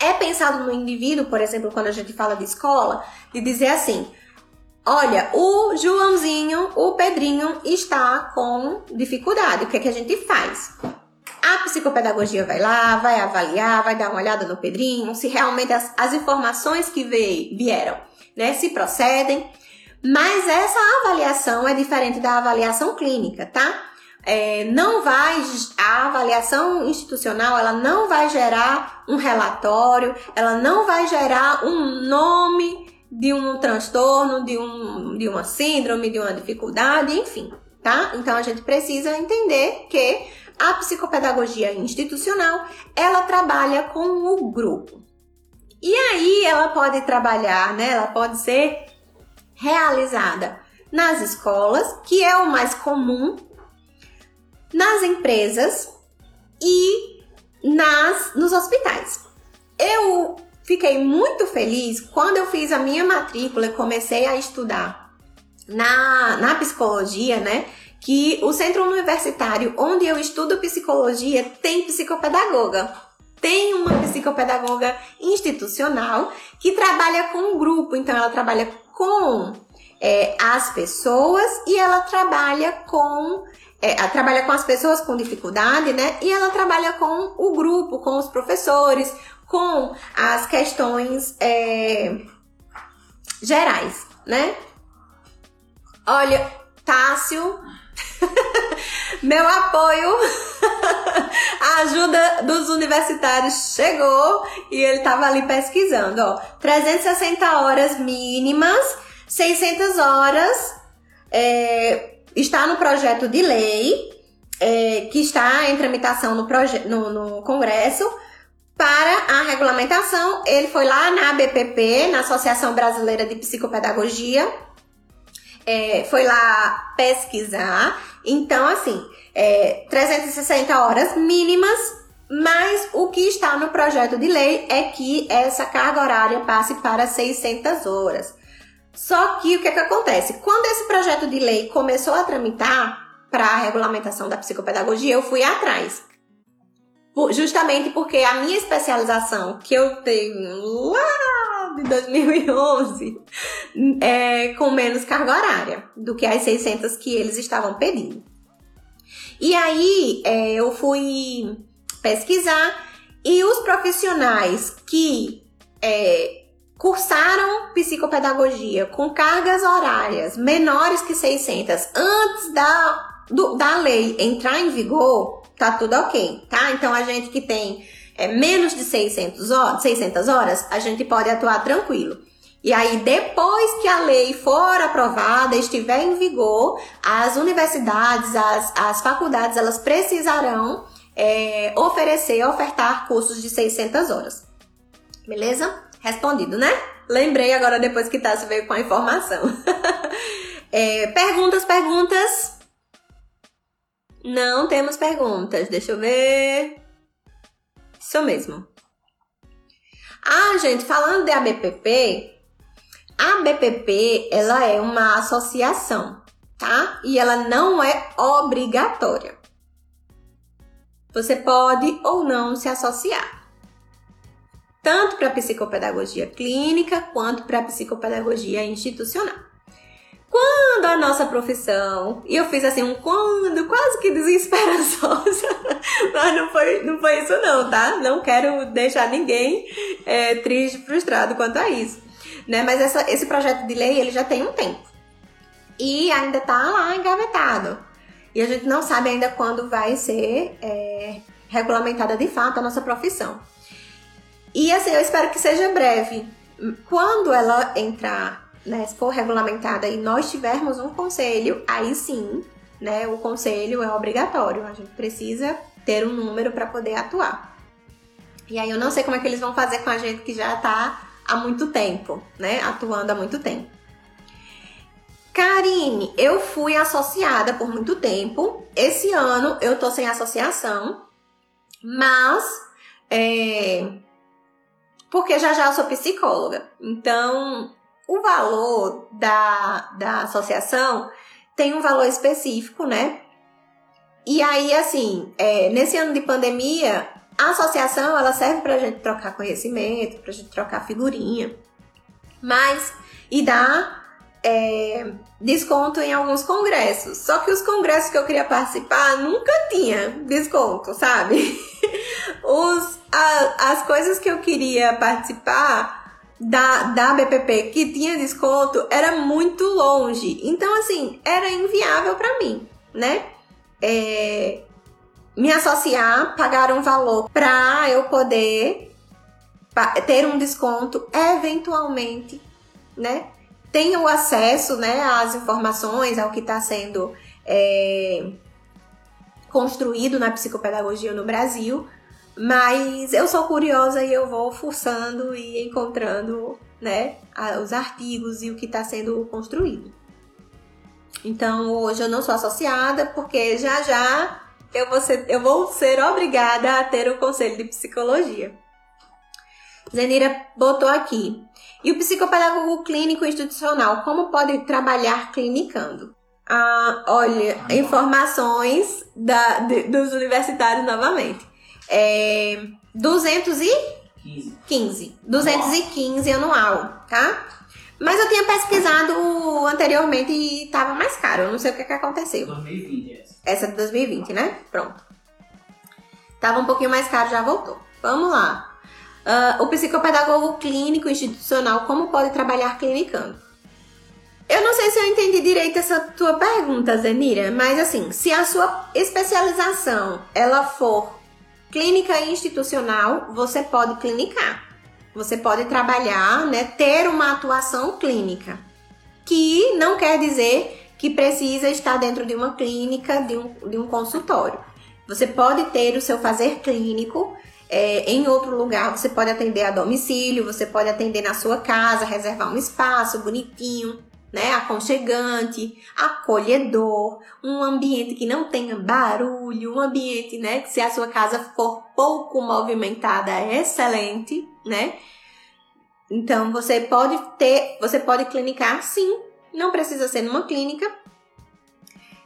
Speaker 1: É pensado no indivíduo, por exemplo, quando a gente fala de escola, de dizer assim: olha, o Joãozinho, o Pedrinho está com dificuldade, o que, é que a gente faz? A psicopedagogia vai lá, vai avaliar, vai dar uma olhada no Pedrinho, se realmente as, as informações que veio, vieram, né, se procedem. Mas essa avaliação é diferente da avaliação clínica, tá? É, não vai a avaliação institucional ela não vai gerar um relatório, ela não vai gerar um nome de um transtorno, de, um, de uma síndrome, de uma dificuldade, enfim, tá? Então a gente precisa entender que a psicopedagogia institucional ela trabalha com o grupo. E aí ela pode trabalhar, né? Ela pode ser realizada nas escolas, que é o mais comum, nas empresas e nas nos hospitais. Eu fiquei muito feliz quando eu fiz a minha matrícula e comecei a estudar na, na psicologia, né? Que o centro universitário onde eu estudo psicologia tem psicopedagoga. Tem uma psicopedagoga institucional que trabalha com um grupo, então ela trabalha com é, as pessoas e ela trabalha com é, trabalha com as pessoas com dificuldade, né? E ela trabalha com o grupo, com os professores, com as questões é, gerais, né? Olha, Tássio, meu apoio, a ajuda dos universitários chegou e ele estava ali pesquisando, ó, 360 horas mínimas, 600 horas é, está no projeto de lei é, que está em tramitação no, no, no Congresso para a regulamentação. Ele foi lá na ABPP, na Associação Brasileira de Psicopedagogia, é, foi lá pesquisar. Então, assim, é, 360 horas mínimas mas o que está no projeto de lei é que essa carga horária passe para 600 horas. Só que o que, é que acontece? Quando esse projeto de lei começou a tramitar para a regulamentação da psicopedagogia, eu fui atrás. Justamente porque a minha especialização, que eu tenho lá de 2011, é com menos carga horária do que as 600 que eles estavam pedindo. E aí é, eu fui pesquisar e os profissionais que é, cursaram psicopedagogia com cargas horárias menores que 600 antes da, do, da lei entrar em vigor, tá tudo ok, tá? Então a gente que tem é, menos de 600 horas, 600 horas, a gente pode atuar tranquilo. E aí, depois que a lei for aprovada, estiver em vigor, as universidades, as, as faculdades, elas precisarão é, oferecer, ofertar cursos de 600 horas. Beleza? Respondido, né? Lembrei agora depois que Tassi veio com a informação. é, perguntas, perguntas? Não temos perguntas. Deixa eu ver. Isso mesmo. Ah, gente, falando de ABPP, a BPP ela é uma associação, tá? E ela não é obrigatória. Você pode ou não se associar. Tanto para psicopedagogia clínica quanto para psicopedagogia institucional. Quando a nossa profissão, e eu fiz assim um quando quase que desesperançosa, mas não foi, não foi isso não, tá? Não quero deixar ninguém é, triste, frustrado quanto a isso. Né? Mas essa, esse projeto de lei ele já tem um tempo. E ainda tá lá engavetado. E a gente não sabe ainda quando vai ser é, regulamentada de fato a nossa profissão. E assim, eu espero que seja breve. Quando ela entrar, né, se for regulamentada e nós tivermos um conselho, aí sim, né, o conselho é obrigatório. A gente precisa ter um número para poder atuar. E aí eu não sei como é que eles vão fazer com a gente que já está há muito tempo, né, atuando há muito tempo. Karine, eu fui associada por muito tempo. Esse ano eu tô sem associação, mas é, porque já já eu sou psicóloga. Então, o valor da, da associação tem um valor específico, né? E aí, assim, é, nesse ano de pandemia, a associação ela serve pra gente trocar conhecimento, pra gente trocar figurinha, mas e dá é, desconto em alguns congressos. Só que os congressos que eu queria participar nunca tinha desconto, sabe? Os, a, as coisas que eu queria participar da, da BPP que tinha desconto era muito longe. Então, assim, era inviável para mim, né? É, me associar, pagar um valor para eu poder ter um desconto eventualmente, né? tenham acesso né, às informações, ao que está sendo é, construído na psicopedagogia no Brasil, mas eu sou curiosa e eu vou forçando e encontrando né, os artigos e o que está sendo construído. Então hoje eu não sou associada porque já já eu vou ser, eu vou ser obrigada a ter o conselho de psicologia. Zenira botou aqui. E o psicopedagogo clínico institucional, como pode trabalhar clinicando? Ah, olha, informações da, de, dos universitários novamente. É, 215. 15. 215 anual, tá? Mas eu tinha pesquisado anteriormente e tava mais caro. Eu não sei o que, que aconteceu.
Speaker 2: 2020
Speaker 1: essa. Essa é de 2020, né? Pronto. Tava um pouquinho mais caro, já voltou. Vamos lá. Uh, o psicopedagogo clínico institucional, como pode trabalhar clinicando? Eu não sei se eu entendi direito essa tua pergunta, Zenira, mas assim, se a sua especialização ela for clínica institucional, você pode clinicar. Você pode trabalhar, né, ter uma atuação clínica, que não quer dizer que precisa estar dentro de uma clínica, de um, de um consultório. Você pode ter o seu fazer clínico é, em outro lugar, você pode atender a domicílio, você pode atender na sua casa, reservar um espaço bonitinho, né, aconchegante, acolhedor, um ambiente que não tenha barulho, um ambiente, né, que se a sua casa for pouco movimentada é excelente, né? Então você pode ter, você pode clinicar sim, não precisa ser numa clínica.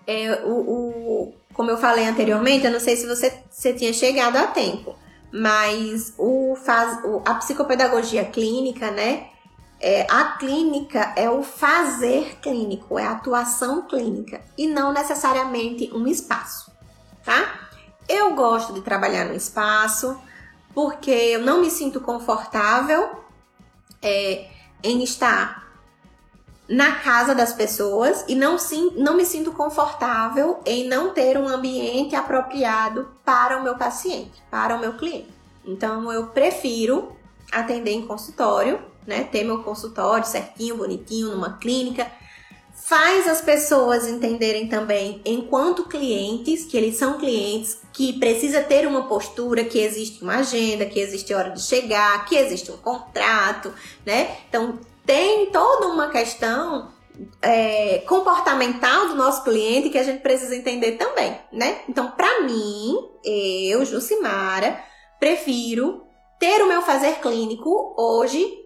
Speaker 1: É, o, o, como eu falei anteriormente, eu não sei se você, você tinha chegado a tempo, mas o, faz, o, a psicopedagogia clínica, né? É, a clínica é o fazer clínico, é a atuação clínica e não necessariamente um espaço, tá? Eu gosto de trabalhar no espaço porque eu não me sinto confortável é, em estar na casa das pessoas e não, sim, não me sinto confortável em não ter um ambiente apropriado para o meu paciente, para o meu cliente. Então eu prefiro atender em consultório, né? Ter meu consultório certinho, bonitinho, numa clínica. Faz as pessoas entenderem também, enquanto clientes, que eles são clientes, que precisa ter uma postura, que existe uma agenda, que existe hora de chegar, que existe um contrato, né? Então tem toda uma questão é, comportamental do nosso cliente que a gente precisa entender também, né? Então, para mim, eu, Jucimara, prefiro ter o meu fazer clínico hoje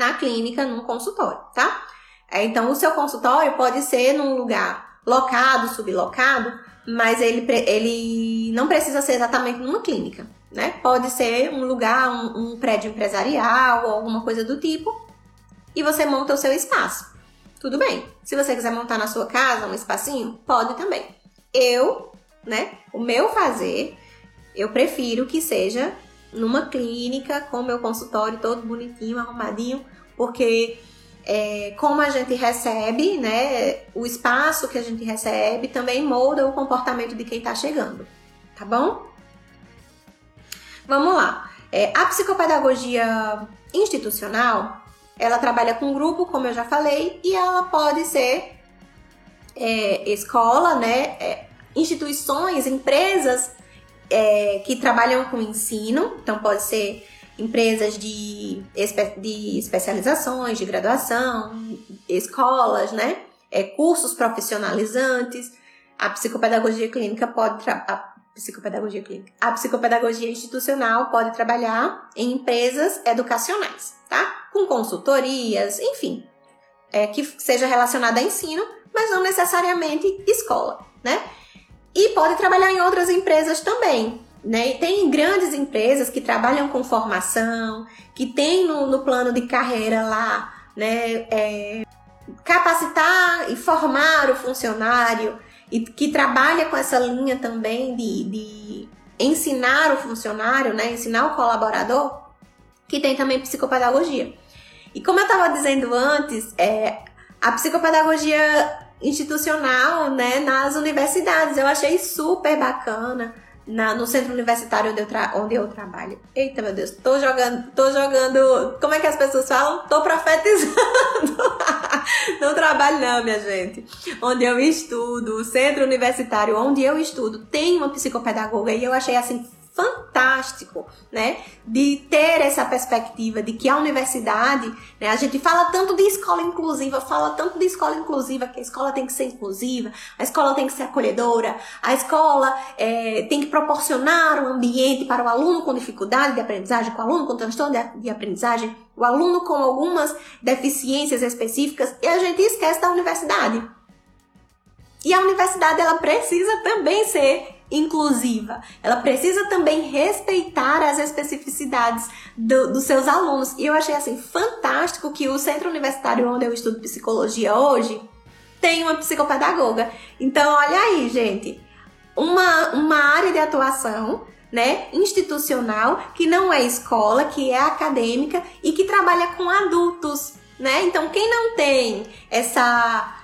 Speaker 1: na clínica, num consultório, tá? É, então, o seu consultório pode ser num lugar locado, sublocado, mas ele, ele não precisa ser exatamente numa clínica, né? Pode ser um lugar, um, um prédio empresarial ou alguma coisa do tipo, e você monta o seu espaço. Tudo bem. Se você quiser montar na sua casa um espacinho, pode também. Eu, né, o meu fazer, eu prefiro que seja numa clínica com meu consultório todo bonitinho, arrumadinho, porque é, como a gente recebe, né, o espaço que a gente recebe também molda o comportamento de quem está chegando, tá bom? Vamos lá. É, a psicopedagogia institucional ela trabalha com grupo, como eu já falei, e ela pode ser é, escola, né? É, instituições, empresas é, que trabalham com ensino, então pode ser empresas de, de especializações, de graduação, escolas, né? É, cursos profissionalizantes. A psicopedagogia clínica pode a psicopedagogia clínica. A psicopedagogia institucional pode trabalhar em empresas educacionais, tá? com consultorias, enfim, é, que seja relacionada a ensino, mas não necessariamente escola, né? E pode trabalhar em outras empresas também, né? tem grandes empresas que trabalham com formação, que tem no, no plano de carreira lá, né? É, capacitar e formar o funcionário e que trabalha com essa linha também de, de ensinar o funcionário, né? Ensinar o colaborador, que tem também psicopedagogia. E como eu estava dizendo antes, é, a psicopedagogia institucional né, nas universidades, eu achei super bacana. Na, no centro universitário onde eu, onde eu trabalho. Eita, meu Deus, tô jogando, tô jogando. Como é que as pessoas falam? Tô profetizando. não trabalho, não, minha gente. Onde eu estudo, centro universitário onde eu estudo, tem uma psicopedagoga e eu achei assim fantástico, né? De ter essa perspectiva de que a universidade, né? A gente fala tanto de escola inclusiva, fala tanto de escola inclusiva, que a escola tem que ser inclusiva, a escola tem que ser acolhedora, a escola é, tem que proporcionar um ambiente para o aluno com dificuldade de aprendizagem, com o aluno com transtorno de, de aprendizagem, o aluno com algumas deficiências específicas, e a gente esquece da universidade. E a universidade ela precisa também ser inclusiva. Ela precisa também respeitar as especificidades do, dos seus alunos. E eu achei assim fantástico que o centro universitário onde eu estudo psicologia hoje tem uma psicopedagoga. Então, olha aí, gente, uma, uma área de atuação né, institucional, que não é escola, que é acadêmica e que trabalha com adultos, né? Então, quem não tem essa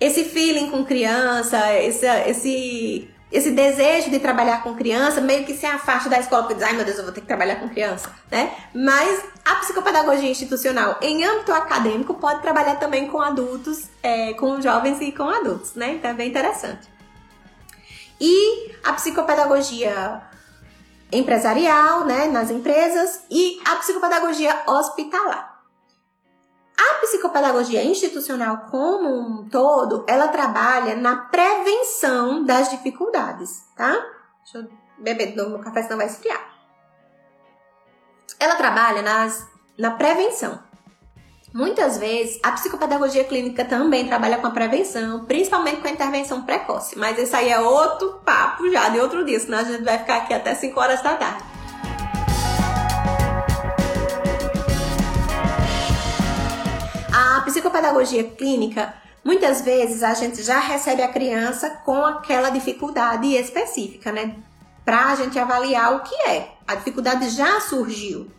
Speaker 1: esse feeling com criança, esse, esse esse desejo de trabalhar com criança meio que se afasta da escola, porque diz, ai meu Deus, eu vou ter que trabalhar com criança, né? Mas a psicopedagogia institucional em âmbito acadêmico pode trabalhar também com adultos, é, com jovens e com adultos, né? Então é bem interessante. E a psicopedagogia empresarial, né, nas empresas, e a psicopedagogia hospitalar. A psicopedagogia institucional como um todo, ela trabalha na prevenção das dificuldades, tá? Deixa eu beber de novo meu café, senão vai esfriar. Ela trabalha nas, na prevenção. Muitas vezes, a psicopedagogia clínica também trabalha com a prevenção, principalmente com a intervenção precoce. Mas esse aí é outro papo já de outro dia, senão a gente vai ficar aqui até 5 horas da tarde. A psicopedagogia clínica, muitas vezes a gente já recebe a criança com aquela dificuldade específica, né? Para a gente avaliar o que é. A dificuldade já surgiu.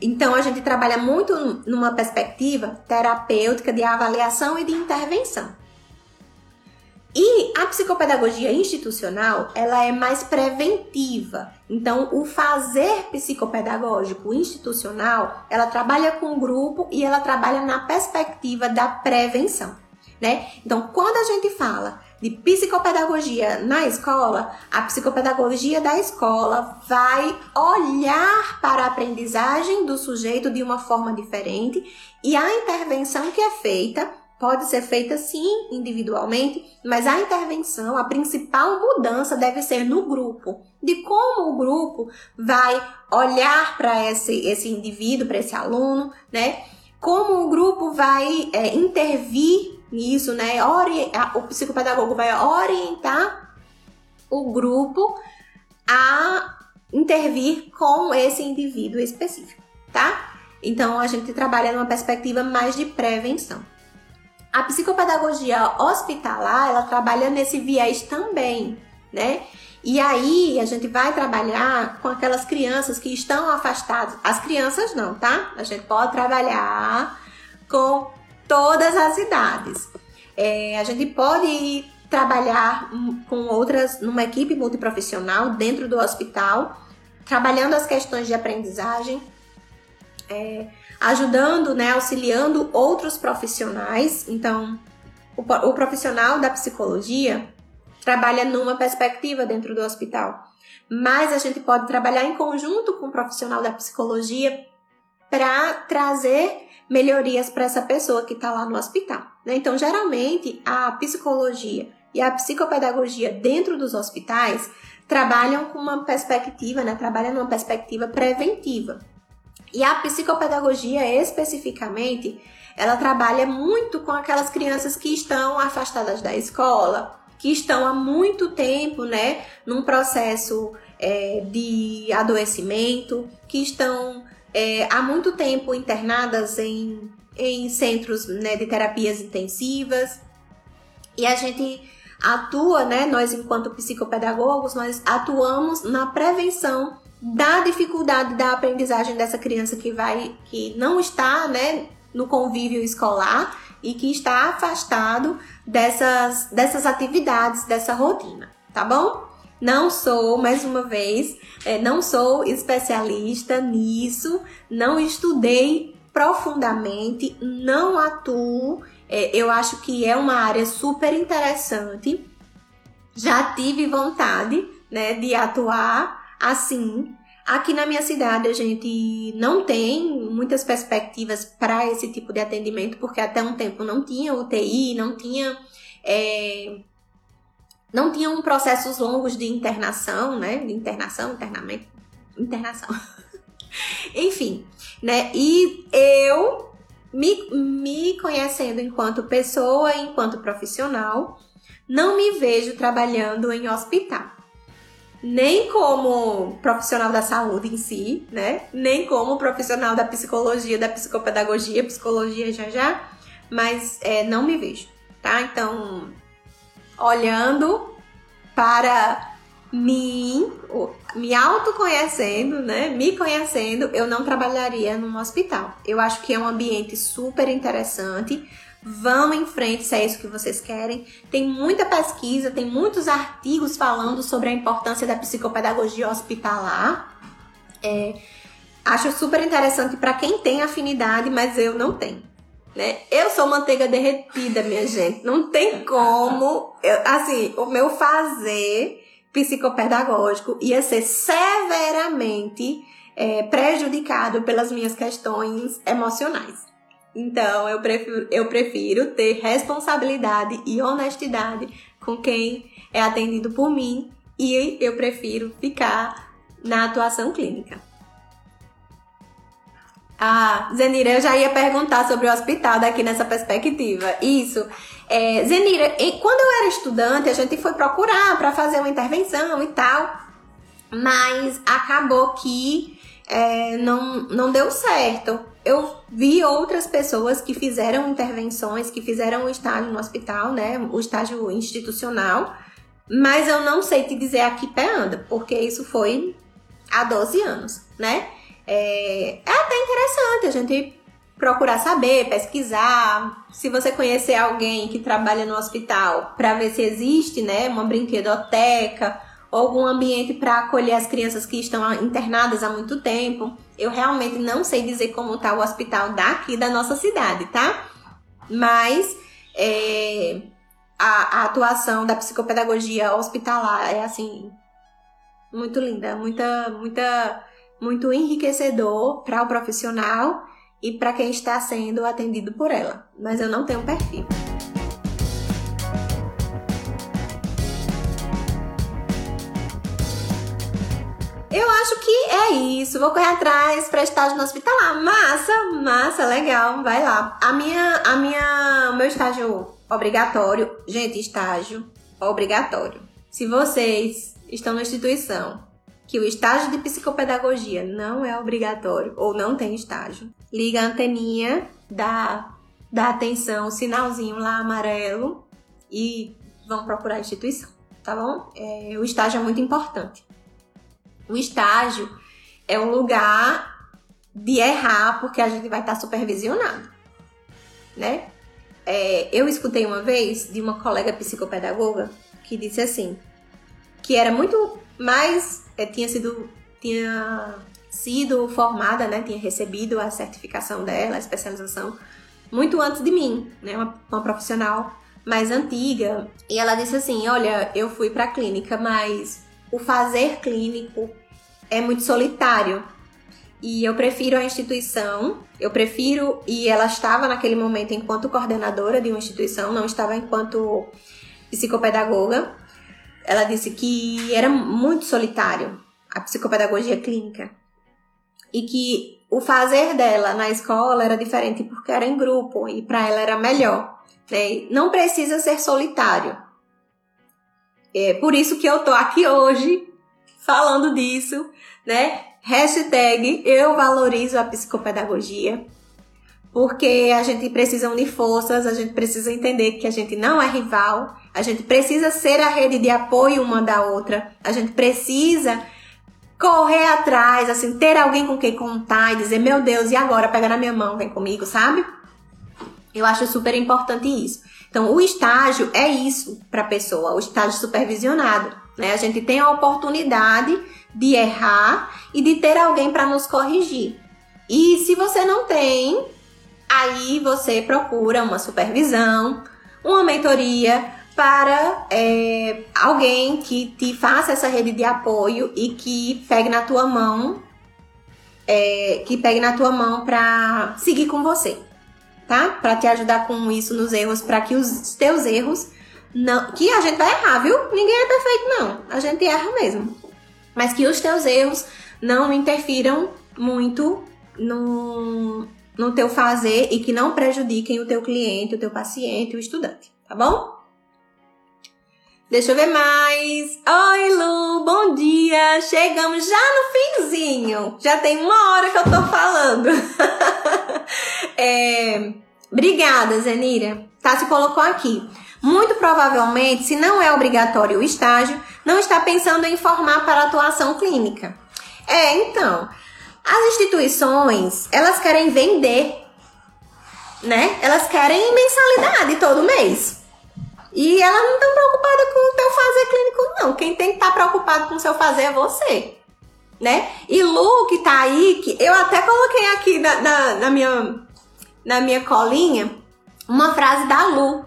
Speaker 1: Então a gente trabalha muito numa perspectiva terapêutica de avaliação e de intervenção. E a psicopedagogia institucional, ela é mais preventiva. Então, o fazer psicopedagógico institucional, ela trabalha com o grupo e ela trabalha na perspectiva da prevenção, né? Então, quando a gente fala de psicopedagogia na escola, a psicopedagogia da escola vai olhar para a aprendizagem do sujeito de uma forma diferente e a intervenção que é feita pode ser feita sim individualmente, mas a intervenção, a principal mudança deve ser no grupo, de como o grupo vai olhar para esse, esse indivíduo, para esse aluno, né? Como o grupo vai é, intervir nisso, né? O psicopedagogo vai orientar o grupo a intervir com esse indivíduo específico, tá? Então a gente trabalha numa perspectiva mais de prevenção. A psicopedagogia hospitalar, ela trabalha nesse viés também, né? E aí a gente vai trabalhar com aquelas crianças que estão afastadas. As crianças não, tá? A gente pode trabalhar com todas as idades. É, a gente pode trabalhar com outras, numa equipe multiprofissional dentro do hospital, trabalhando as questões de aprendizagem. É, ajudando, né, auxiliando outros profissionais. Então, o, o profissional da psicologia trabalha numa perspectiva dentro do hospital, mas a gente pode trabalhar em conjunto com o profissional da psicologia para trazer melhorias para essa pessoa que está lá no hospital. Né? Então, geralmente, a psicologia e a psicopedagogia dentro dos hospitais trabalham com uma perspectiva, né? trabalham numa perspectiva preventiva. E a psicopedagogia especificamente, ela trabalha muito com aquelas crianças que estão afastadas da escola, que estão há muito tempo, né, num processo é, de adoecimento, que estão é, há muito tempo internadas em, em centros né, de terapias intensivas. E a gente atua, né, nós enquanto psicopedagogos, nós atuamos na prevenção da dificuldade da aprendizagem dessa criança que vai, que não está, né, no convívio escolar e que está afastado dessas, dessas atividades, dessa rotina, tá bom? Não sou, mais uma vez, é, não sou especialista nisso, não estudei profundamente, não atuo. É, eu acho que é uma área super interessante. Já tive vontade, né, de atuar assim. Aqui na minha cidade a gente não tem muitas perspectivas para esse tipo de atendimento, porque até um tempo não tinha UTI, não tinha. É, não tinham processos longos de internação, né? De internação, internamento, internação. Enfim, né? E eu me, me conhecendo enquanto pessoa, enquanto profissional, não me vejo trabalhando em hospital nem como profissional da saúde em si, né? Nem como profissional da psicologia, da psicopedagogia, psicologia já já, mas é, não me vejo, tá? Então, olhando para mim, me autoconhecendo, né? Me conhecendo, eu não trabalharia num hospital. Eu acho que é um ambiente super interessante Vão em frente se é isso que vocês querem. Tem muita pesquisa, tem muitos artigos falando sobre a importância da psicopedagogia hospitalar. É, acho super interessante para quem tem afinidade, mas eu não tenho. Né? Eu sou manteiga derretida, minha gente. Não tem como. Eu, assim, o meu fazer psicopedagógico ia ser severamente é, prejudicado pelas minhas questões emocionais Então, eu prefiro, eu prefiro ter responsabilidade e honestidade com quem é atendido por mim e eu prefiro ficar na atuação clínica. Ah, Zenira, eu já ia perguntar sobre o hospital daqui nessa perspectiva. Isso. É, Zenira, quando eu era estudante, a gente foi procurar para fazer uma intervenção e tal, mas acabou que é, não, não deu certo. Eu vi outras pessoas que fizeram intervenções, que fizeram o estágio no hospital, né? O estágio institucional, mas eu não sei te dizer a que pé anda, porque isso foi há 12 anos, né? É, é até interessante a gente procurar saber, pesquisar. Se você conhecer alguém que trabalha no hospital, para ver se existe, né, uma brinquedoteca algum ambiente para acolher as crianças que estão internadas há muito tempo. Eu realmente não sei dizer como está o hospital daqui da nossa cidade, tá? Mas é, a, a, atuação da psicopedagogia hospitalar é assim muito linda, muita, muita, muito enriquecedor para o profissional e para quem está sendo atendido por ela. Mas eu não tenho perfil. Eu acho que é isso. Vou correr atrás para estágio no hospitalar. Massa, massa, legal. Vai lá. A minha, a minha, meu estágio obrigatório, gente, estágio obrigatório. Se vocês estão na instituição que o estágio de psicopedagogia não é obrigatório ou não tem estágio, liga a anteninha, dá, dá atenção, o sinalzinho lá amarelo e vão procurar a instituição, tá bom? É, o estágio é muito importante. O estágio é um lugar de errar porque a gente vai estar supervisionado, né? É, eu escutei uma vez de uma colega psicopedagoga que disse assim, que era muito mais, é, tinha sido, tinha sido formada, né? Tinha recebido a certificação dela, a especialização, muito antes de mim, né? Uma, uma profissional mais antiga. E ela disse assim, olha, eu fui para a clínica, mas o fazer clínico é muito solitário. E eu prefiro a instituição, eu prefiro, e ela estava naquele momento enquanto coordenadora de uma instituição, não estava enquanto psicopedagoga. Ela disse que era muito solitário a psicopedagogia clínica e que o fazer dela na escola era diferente porque era em grupo e para ela era melhor. Né? Não precisa ser solitário. É por isso que eu tô aqui hoje falando disso, né? Hashtag eu valorizo a psicopedagogia. Porque a gente precisa unir forças, a gente precisa entender que a gente não é rival, a gente precisa ser a rede de apoio uma da outra, a gente precisa correr atrás, assim, ter alguém com quem contar e dizer, meu Deus, e agora? Pega na minha mão, vem comigo, sabe? Eu acho super importante isso. Então, o estágio é isso para a pessoa, o estágio supervisionado. Né? A gente tem a oportunidade de errar e de ter alguém para nos corrigir. E se você não tem, aí você procura uma supervisão, uma mentoria para é, alguém que te faça essa rede de apoio e que pegue na tua mão, é, que pegue na tua mão para seguir com você, tá? Para te ajudar com isso nos erros, para que os teus erros não, que a gente vai errar, viu? Ninguém é perfeito, não. A gente erra mesmo. Mas que os teus erros não interfiram muito no, no teu fazer e que não prejudiquem o teu cliente, o teu paciente, o estudante, tá bom? Deixa eu ver mais. Oi, Lu, bom dia. Chegamos já no finzinho. Já tem uma hora que eu tô falando. é, obrigada, Zenira. Tá, se colocou aqui. Muito provavelmente, se não é obrigatório o estágio, não está pensando em formar para atuação clínica. É, então, as instituições, elas querem vender, né? Elas querem mensalidade todo mês. E elas não estão preocupadas com o teu fazer clínico, não. Quem tem que estar tá preocupado com o seu fazer é você. Né? E Lu, que tá aí, que eu até coloquei aqui na, na, na minha, na minha colinha uma frase da Lu,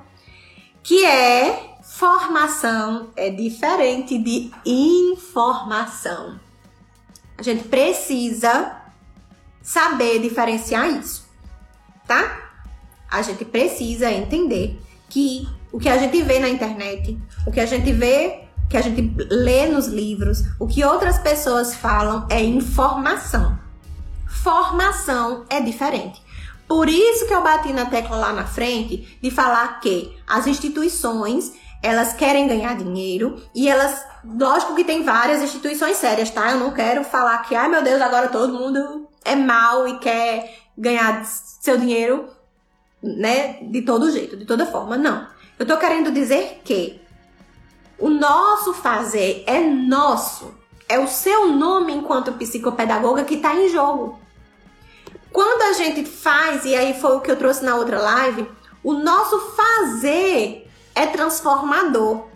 Speaker 1: que é formação é diferente de informação. A gente precisa saber diferenciar isso, tá? a gente precisa entender que o que a gente vê na internet, o que a gente vê, que a gente lê nos livros, o que outras pessoas falam é informação. Formação é diferente. Por isso que eu bati na tecla lá na frente de falar que as instituições elas querem ganhar dinheiro e elas, lógico que tem várias instituições sérias, tá? Eu não quero falar que, ai meu Deus, agora todo mundo é mal e quer ganhar seu dinheiro, né, de todo jeito, de toda forma. Não. Eu tô querendo dizer que o nosso fazer é nosso. É o seu nome enquanto psicopedagoga que tá em jogo. Quando a gente faz, e aí foi o que eu trouxe na outra live, o nosso fazer é transformador.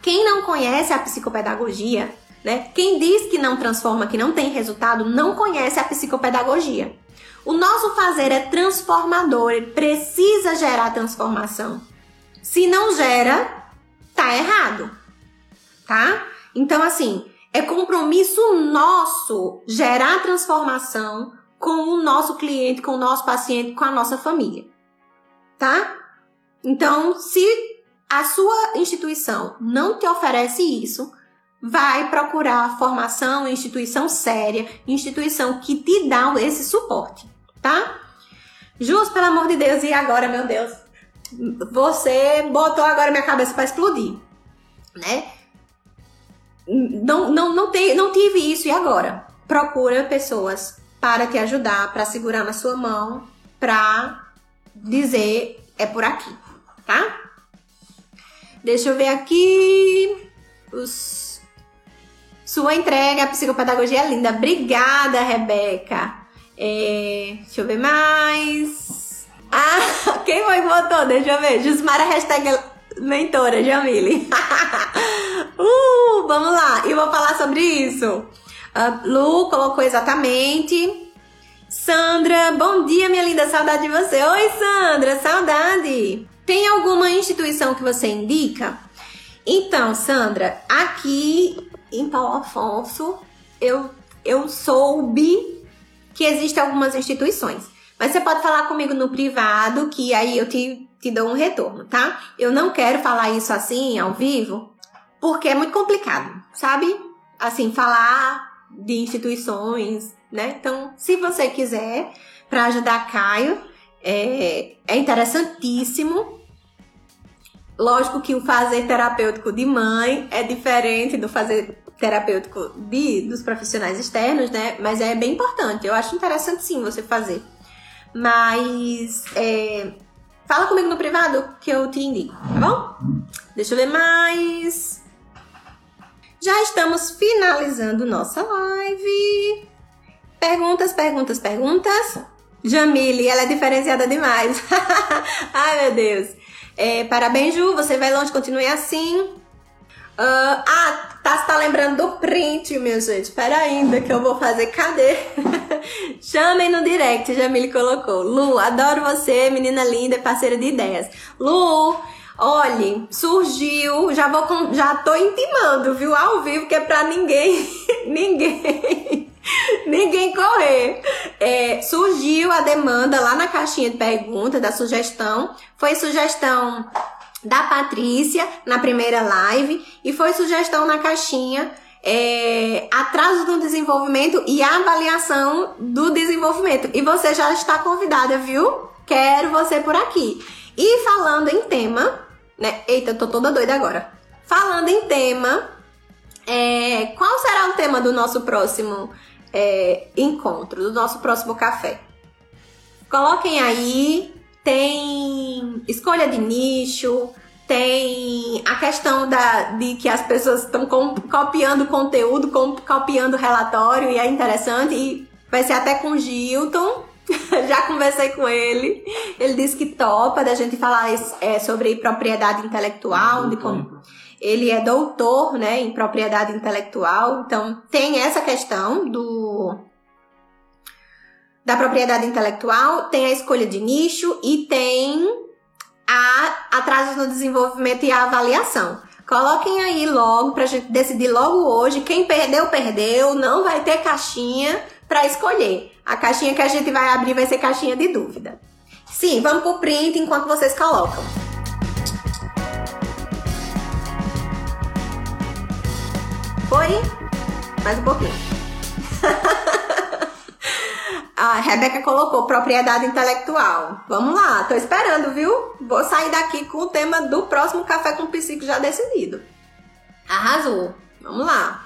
Speaker 1: Quem não conhece a psicopedagogia, né? Quem diz que não transforma, que não tem resultado, não conhece a psicopedagogia. O nosso fazer é transformador, ele precisa gerar transformação. Se não gera, tá errado. Tá? Então, assim, é compromisso nosso gerar transformação com o nosso cliente, com o nosso paciente, com a nossa família. Tá? Então, se a sua instituição não te oferece isso, vai procurar formação, instituição séria, instituição que te dá esse suporte, tá? Jus, pelo amor de Deus, e agora, meu Deus? Você botou agora minha cabeça para explodir, né? Não, não, não, te, não tive isso, e agora? Procura pessoas para te ajudar, para segurar na sua mão, para dizer é por aqui, tá? Deixa eu ver aqui. Os... Sua entrega, a psicopedagogia é linda. Obrigada, Rebeca. É... Deixa eu ver mais. Ah, quem foi que botou? Deixa eu ver. Jusmara, hashtag mentora, Jamile. uh, vamos lá. E vou falar sobre isso. Uh, Lu colocou exatamente. Sandra, bom dia, minha linda, saudade de você. Oi, Sandra, saudade. Tem alguma instituição que você indica? Então, Sandra, aqui em Paulo Afonso, eu, eu soube que existem algumas instituições. Mas você pode falar comigo no privado, que aí eu te, te dou um retorno, tá? Eu não quero falar isso assim, ao vivo, porque é muito complicado, sabe? Assim, falar de instituições, né? Então, se você quiser, para ajudar Caio, é, é interessantíssimo. Lógico que o fazer terapêutico de mãe é diferente do fazer terapêutico de, dos profissionais externos, né? Mas é bem importante. Eu acho interessante sim você fazer. Mas é, fala comigo no privado que eu te indico, tá bom? Deixa eu ver mais. Já estamos finalizando nossa live. Perguntas, perguntas, perguntas. Jamile, ela é diferenciada demais. Ai, meu Deus. É, parabéns, Ju. Você vai longe, continue assim. Uh, ah, tá, tá lembrando do print, minha gente. Espera ainda que eu vou fazer. Cadê? Chamem no direct, Jamile colocou. Lu, adoro você, menina linda, parceira de ideias. Lu, olhe, surgiu, já vou já tô intimando, viu, ao vivo, que é pra ninguém, ninguém Ninguém correr. É, surgiu a demanda lá na caixinha de pergunta da sugestão. Foi sugestão da Patrícia na primeira live e foi sugestão na caixinha é, atraso no desenvolvimento e avaliação do desenvolvimento. E você já está convidada, viu? Quero você por aqui. E falando em tema, né? Eita, tô toda doida agora. Falando em tema, é, qual será o tema do nosso próximo é, encontro, do nosso próximo café. Coloquem aí, tem escolha de nicho, tem a questão da, de que as pessoas estão copiando conteúdo, copiando relatório, e é interessante, e vai ser até com Gilton. Já conversei com ele. Ele disse que topa da gente falar é, sobre propriedade intelectual, de como ele é doutor, né, em propriedade intelectual, então tem essa questão do da propriedade intelectual, tem a escolha de nicho e tem a atrasos no desenvolvimento e a avaliação. Coloquem aí logo pra gente decidir logo hoje. Quem perdeu, perdeu. Não vai ter caixinha para escolher. A caixinha que a gente vai abrir vai ser caixinha de dúvida. Sim, vamos pro print enquanto vocês colocam. Foi? Mais um pouquinho. A Rebeca colocou propriedade intelectual. Vamos lá, tô esperando, viu? Vou sair daqui com o tema do próximo Café com Psico já decidido. Arrasou. Vamos lá.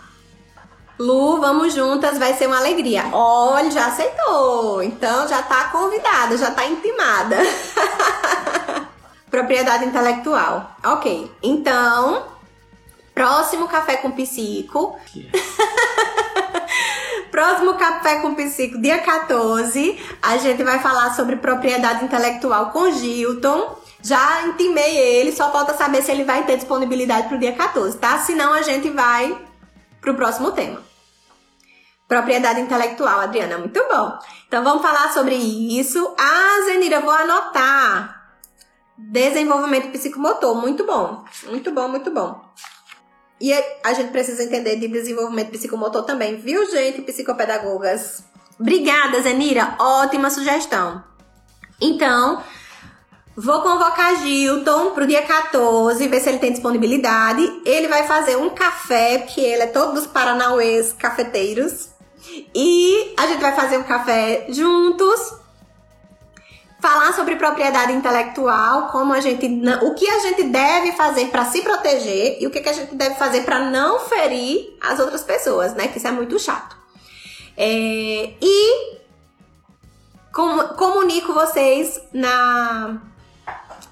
Speaker 1: Lu, vamos juntas, vai ser uma alegria. Olha, já aceitou. Então já tá convidada, já tá intimada. Propriedade intelectual. Ok. Então, próximo café com psico. próximo café com psico, dia 14, a gente vai falar sobre propriedade intelectual com Gilton. Já intimei ele, só falta saber se ele vai ter disponibilidade pro dia 14, tá? Senão a gente vai pro próximo tema. Propriedade intelectual, Adriana, muito bom. Então vamos falar sobre isso. Ah, Zenira, vou anotar. Desenvolvimento psicomotor, muito bom. Muito bom, muito bom. E a gente precisa entender de desenvolvimento psicomotor também, viu, gente, psicopedagogas? Obrigada, Zenira. Ótima sugestão. Então, vou convocar Gilton pro dia 14, ver se ele tem disponibilidade. Ele vai fazer um café, porque ele é todo dos paranauês cafeteiros. E a gente vai fazer um café juntos. Falar sobre propriedade intelectual, como a gente, o que a gente deve fazer para se proteger e o que, a gente deve fazer para não ferir as outras pessoas, né? Que isso é muito chato. É, e com, comunico vocês na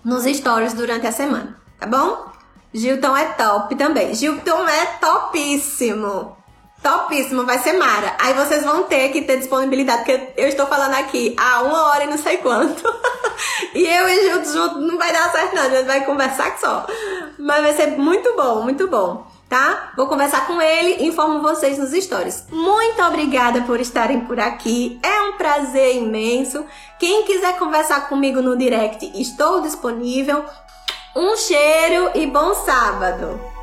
Speaker 1: nos stories durante a semana, tá bom? Gilton é top também. Gilton é topíssimo. Topíssimo, vai ser Mara. Aí vocês vão ter que ter disponibilidade, porque eu estou falando aqui há uma hora e não sei quanto. e eu e Gildo junto não vai dar certo, não. A gente vai conversar só. Mas vai ser muito bom, muito bom. Tá? Vou conversar com ele e informo vocês nos stories. Muito obrigada por estarem por aqui. É um prazer imenso. Quem quiser conversar comigo no direct, estou disponível. Um cheiro e bom sábado!